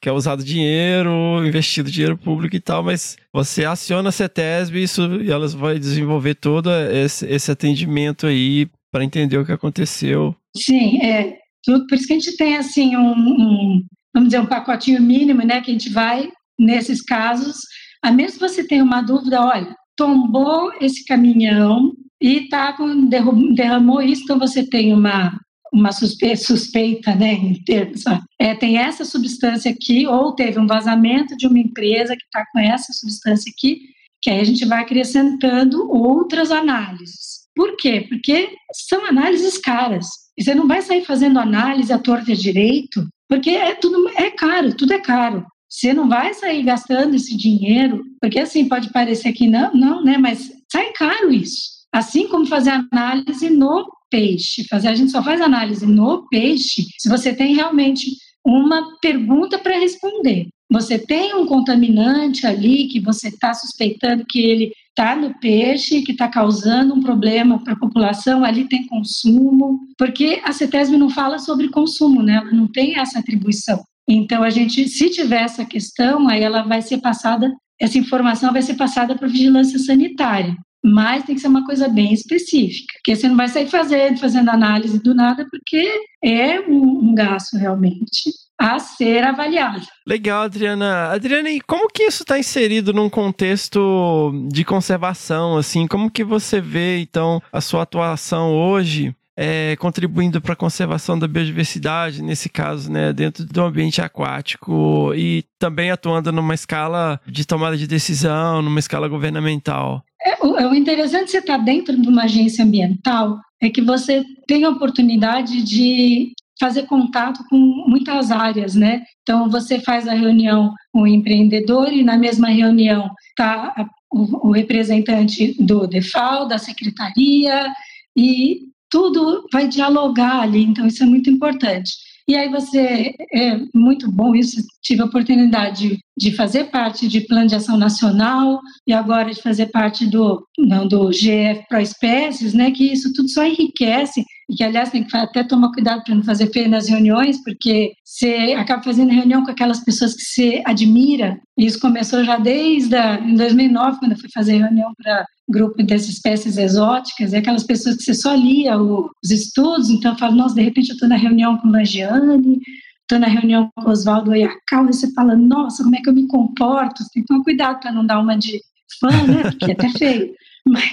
que é usado dinheiro, investido dinheiro público e tal, mas você aciona a CETESB isso, e elas vão desenvolver todo esse, esse atendimento aí para entender o que aconteceu. Sim, é tudo, por isso que a gente tem assim um, um vamos dizer um pacotinho mínimo, né, que a gente vai nesses casos, a menos que você tenha uma dúvida, olha, tombou esse caminhão e tá com derramou isso, então você tem uma uma suspeita, suspeita né, em termos, é, tem essa substância aqui, ou teve um vazamento de uma empresa que está com essa substância aqui, que aí a gente vai acrescentando outras análises. Por quê? Porque são análises caras. E você não vai sair fazendo análise à torta direito, porque é tudo é caro, tudo é caro. Você não vai sair gastando esse dinheiro, porque assim pode parecer que não, não, né? Mas sai caro isso. Assim como fazer análise no peixe. Fazer, a gente só faz análise no peixe se você tem realmente uma pergunta para responder. Você tem um contaminante ali que você está suspeitando que ele está no peixe, que está causando um problema para a população, ali tem consumo, porque a CETESB não fala sobre consumo, né? ela não tem essa atribuição. Então, a gente, se tiver essa questão, aí ela vai ser passada, essa informação vai ser passada para vigilância sanitária mas tem que ser uma coisa bem específica, porque você não vai sair fazendo, fazendo análise do nada, porque é um, um gasto realmente a ser avaliado. Legal, Adriana. Adriana, e como que isso está inserido num contexto de conservação, assim? Como que você vê, então, a sua atuação hoje é, contribuindo para a conservação da biodiversidade, nesse caso, né, dentro do ambiente aquático e também atuando numa escala de tomada de decisão, numa escala governamental? É, o, é interessante de você estar dentro de uma agência ambiental é que você tem a oportunidade de fazer contato com muitas áreas, né? Então você faz a reunião com o empreendedor e na mesma reunião está o, o representante do DEFAL, da secretaria e tudo vai dialogar ali, então isso é muito importante. E aí você, é muito bom isso, tive a oportunidade de fazer parte de plano de ação nacional e agora de fazer parte do, não, do GF Pro Espécies, né, que isso tudo só enriquece e que, aliás, tem que até tomar cuidado para não fazer feio nas reuniões, porque você acaba fazendo reunião com aquelas pessoas que você admira. Isso começou já desde a, em 2009, quando eu fui fazer reunião para grupo dessas espécies exóticas, e aquelas pessoas que você só lia os estudos, então eu falo, nossa, de repente eu estou na reunião com Langiane, estou na reunião com Oswaldo Oiacal, e você fala, nossa, como é que eu me comporto? Você tem que tomar cuidado para não dar uma de fã, né? Porque é até feio. [laughs] Mas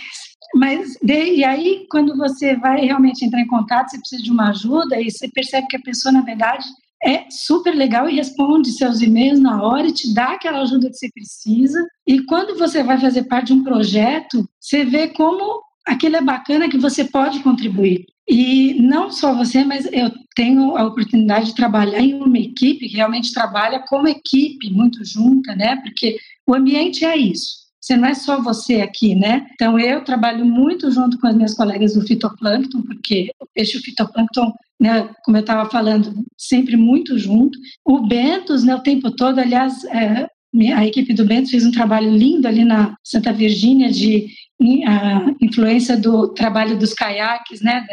mas, e aí, quando você vai realmente entrar em contato, você precisa de uma ajuda e você percebe que a pessoa, na verdade, é super legal e responde seus e-mails na hora e te dá aquela ajuda que você precisa. E quando você vai fazer parte de um projeto, você vê como aquilo é bacana que você pode contribuir. E não só você, mas eu tenho a oportunidade de trabalhar em uma equipe que realmente trabalha como equipe, muito junta, né? Porque o ambiente é isso você não é só você aqui, né? Então eu trabalho muito junto com as minhas colegas do fitoplâncton, porque o peixe fitoplâncton, né, como eu estava falando, sempre muito junto. O Bentos, né, o tempo todo, aliás, é, a equipe do Bentos fez um trabalho lindo ali na Santa Virgínia de a influência do trabalho dos caiaques, né?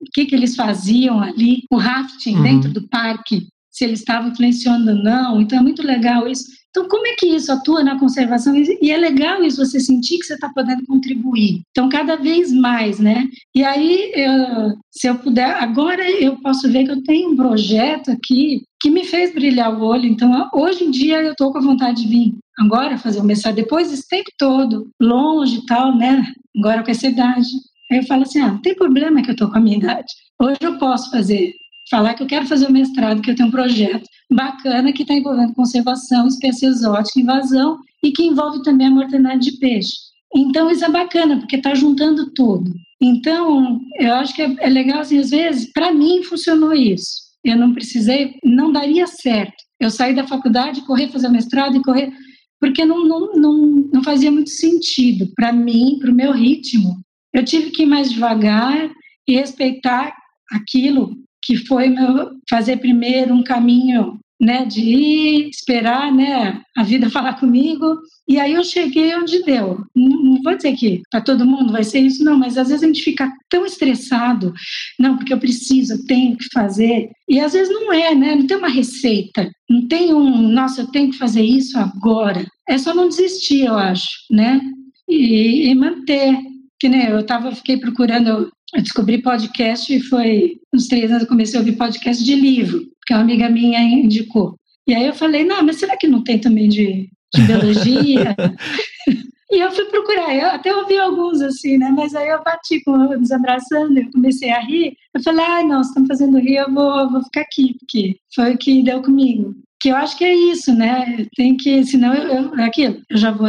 o que, que eles faziam ali, o rafting uhum. dentro do parque, se eles estavam influenciando ou não. Então é muito legal isso. Então, como é que isso atua na conservação? E é legal isso, você sentir que você está podendo contribuir. Então, cada vez mais, né? E aí, eu, se eu puder, agora eu posso ver que eu tenho um projeto aqui que me fez brilhar o olho. Então, hoje em dia, eu estou com a vontade de vir agora fazer o mestrado, depois desse tempo todo, longe e tal, né? Agora com essa idade. Aí eu falo assim, ah, não tem problema que eu estou com a minha idade. Hoje eu posso fazer falar que eu quero fazer o mestrado, que eu tenho um projeto bacana que está envolvendo conservação, espécie exótica, invasão e que envolve também a mortandade de peixe. Então isso é bacana porque está juntando tudo. Então eu acho que é, é legal assim, às vezes para mim funcionou isso. Eu não precisei, não daria certo. Eu saí da faculdade, correr fazer mestrado e correr porque não, não, não, não fazia muito sentido para mim, para o meu ritmo. Eu tive que ir mais devagar e respeitar aquilo que foi meu fazer primeiro um caminho né, de ir, esperar né, a vida [laughs] falar comigo. E aí eu cheguei onde deu. Não, não vou dizer que para todo mundo vai ser isso, não, mas às vezes a gente fica tão estressado, não, porque eu preciso, eu tenho que fazer. E às vezes não é, né? Não tem uma receita, não tem um, nossa, eu tenho que fazer isso agora. É só não desistir, eu acho, né? E, e manter. Que nem eu tava, fiquei procurando eu descobri podcast e foi uns três anos eu comecei a ouvir podcast de livro, que uma amiga minha indicou. E aí eu falei, não, mas será que não tem também de, de biologia? [laughs] e eu fui procurar, eu até ouvi alguns assim, né? Mas aí eu bati com desabraçando, eu comecei a rir. Eu falei, ah, não, vocês estão fazendo rir, eu vou, vou ficar aqui, porque foi o que deu comigo. Que eu acho que é isso, né? Tem que, senão eu, eu é aquilo, eu já vou,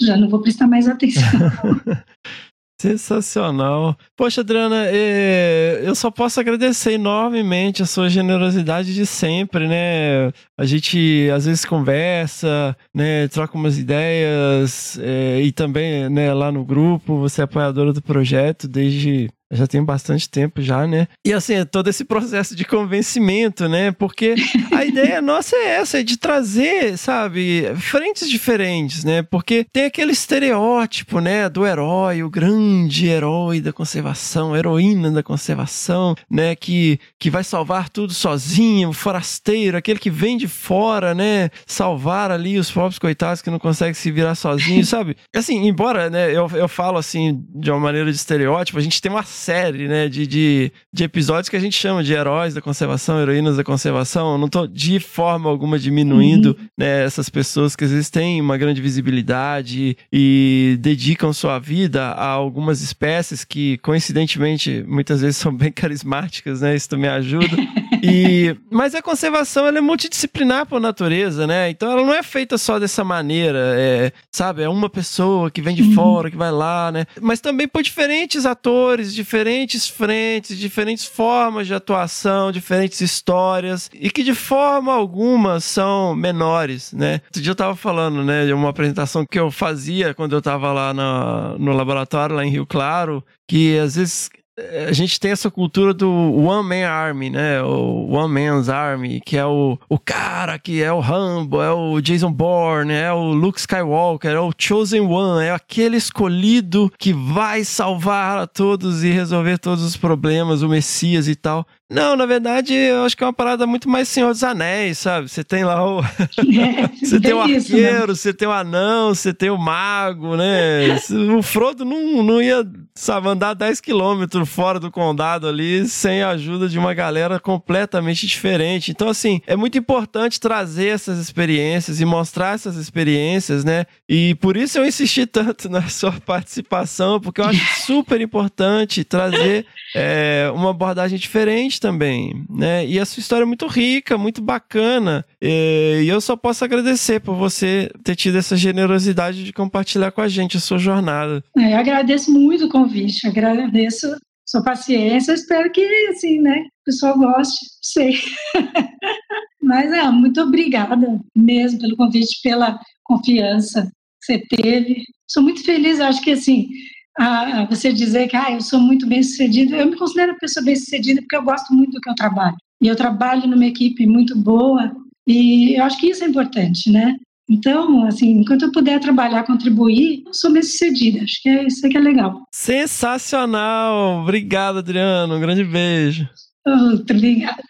já não vou prestar mais atenção. [laughs] Sensacional. Poxa, Adriana, é, eu só posso agradecer enormemente a sua generosidade de sempre, né? A gente às vezes conversa, né? Troca umas ideias é, e também, né? Lá no grupo, você é apoiadora do projeto desde já tem bastante tempo já, né? E assim, é todo esse processo de convencimento, né? Porque [laughs] a ideia nossa é essa, é de trazer, sabe, frentes diferentes, né? Porque tem aquele estereótipo, né, do herói, o grande herói da conservação, heroína da conservação, né, que, que vai salvar tudo sozinho, o forasteiro, aquele que vem de fora, né, salvar ali os pobres coitados que não conseguem se virar sozinhos, sabe? [laughs] Assim, embora, né, eu, eu falo assim, de uma maneira de estereótipo, a gente tem uma série, né, de, de, de episódios que a gente chama de heróis da conservação, heroínas da conservação. Eu não tô de forma alguma diminuindo uhum. né, essas pessoas que às vezes têm uma grande visibilidade e dedicam sua vida a algumas espécies que, coincidentemente, muitas vezes são bem [laughs] carismáticas, né? Isso também ajuda. [laughs] E, [laughs] mas a conservação ela é multidisciplinar por natureza, né? Então ela não é feita só dessa maneira, é, sabe? É uma pessoa que vem de uhum. fora, que vai lá, né? Mas também por diferentes atores, diferentes frentes, diferentes formas de atuação, diferentes histórias e que de forma alguma são menores, né? Outro dia eu tava falando, né, de uma apresentação que eu fazia quando eu tava lá no, no laboratório, lá em Rio Claro, que às vezes a gente tem essa cultura do One Man Army, né? O One Man's Army, que é o, o cara que é o Rambo, é o Jason Bourne, é o Luke Skywalker, é o Chosen One, é aquele escolhido que vai salvar a todos e resolver todos os problemas, o Messias e tal. Não, na verdade, eu acho que é uma parada muito mais Senhor dos Anéis, sabe? Você tem lá o. [laughs] É, [laughs] você tem o arqueiro, isso, né? você tem o anão, você tem o mago, né? [laughs] o Frodo não, não ia, sabe, andar 10 quilômetros fora do condado ali sem a ajuda de uma galera completamente diferente. Então, assim, é muito importante trazer essas experiências e mostrar essas experiências, né? E por isso eu insisti tanto na sua participação, porque eu acho super importante trazer é, uma abordagem diferente também, né? E a sua história é muito rica, muito bacana. E eu só posso agradecer por você ter tido essa generosidade de compartilhar com a gente a sua jornada. É, eu agradeço muito o convite, agradeço sua paciência, espero que, assim, né, o pessoal goste, sei. [laughs] Mas, é, muito obrigada mesmo pelo convite, pela confiança que você teve. Sou muito feliz, acho que, assim, a, você dizer que ah, eu sou muito bem sucedido. Eu me considero uma pessoa bem sucedida porque eu gosto muito do que eu trabalho. E eu trabalho numa equipe muito boa e eu acho que isso é importante, né? Então, assim, enquanto eu puder trabalhar, contribuir, eu sou bem sucedida. Acho que é isso que é legal. Sensacional! Obrigado, Adriano. Um grande beijo. Muito obrigada.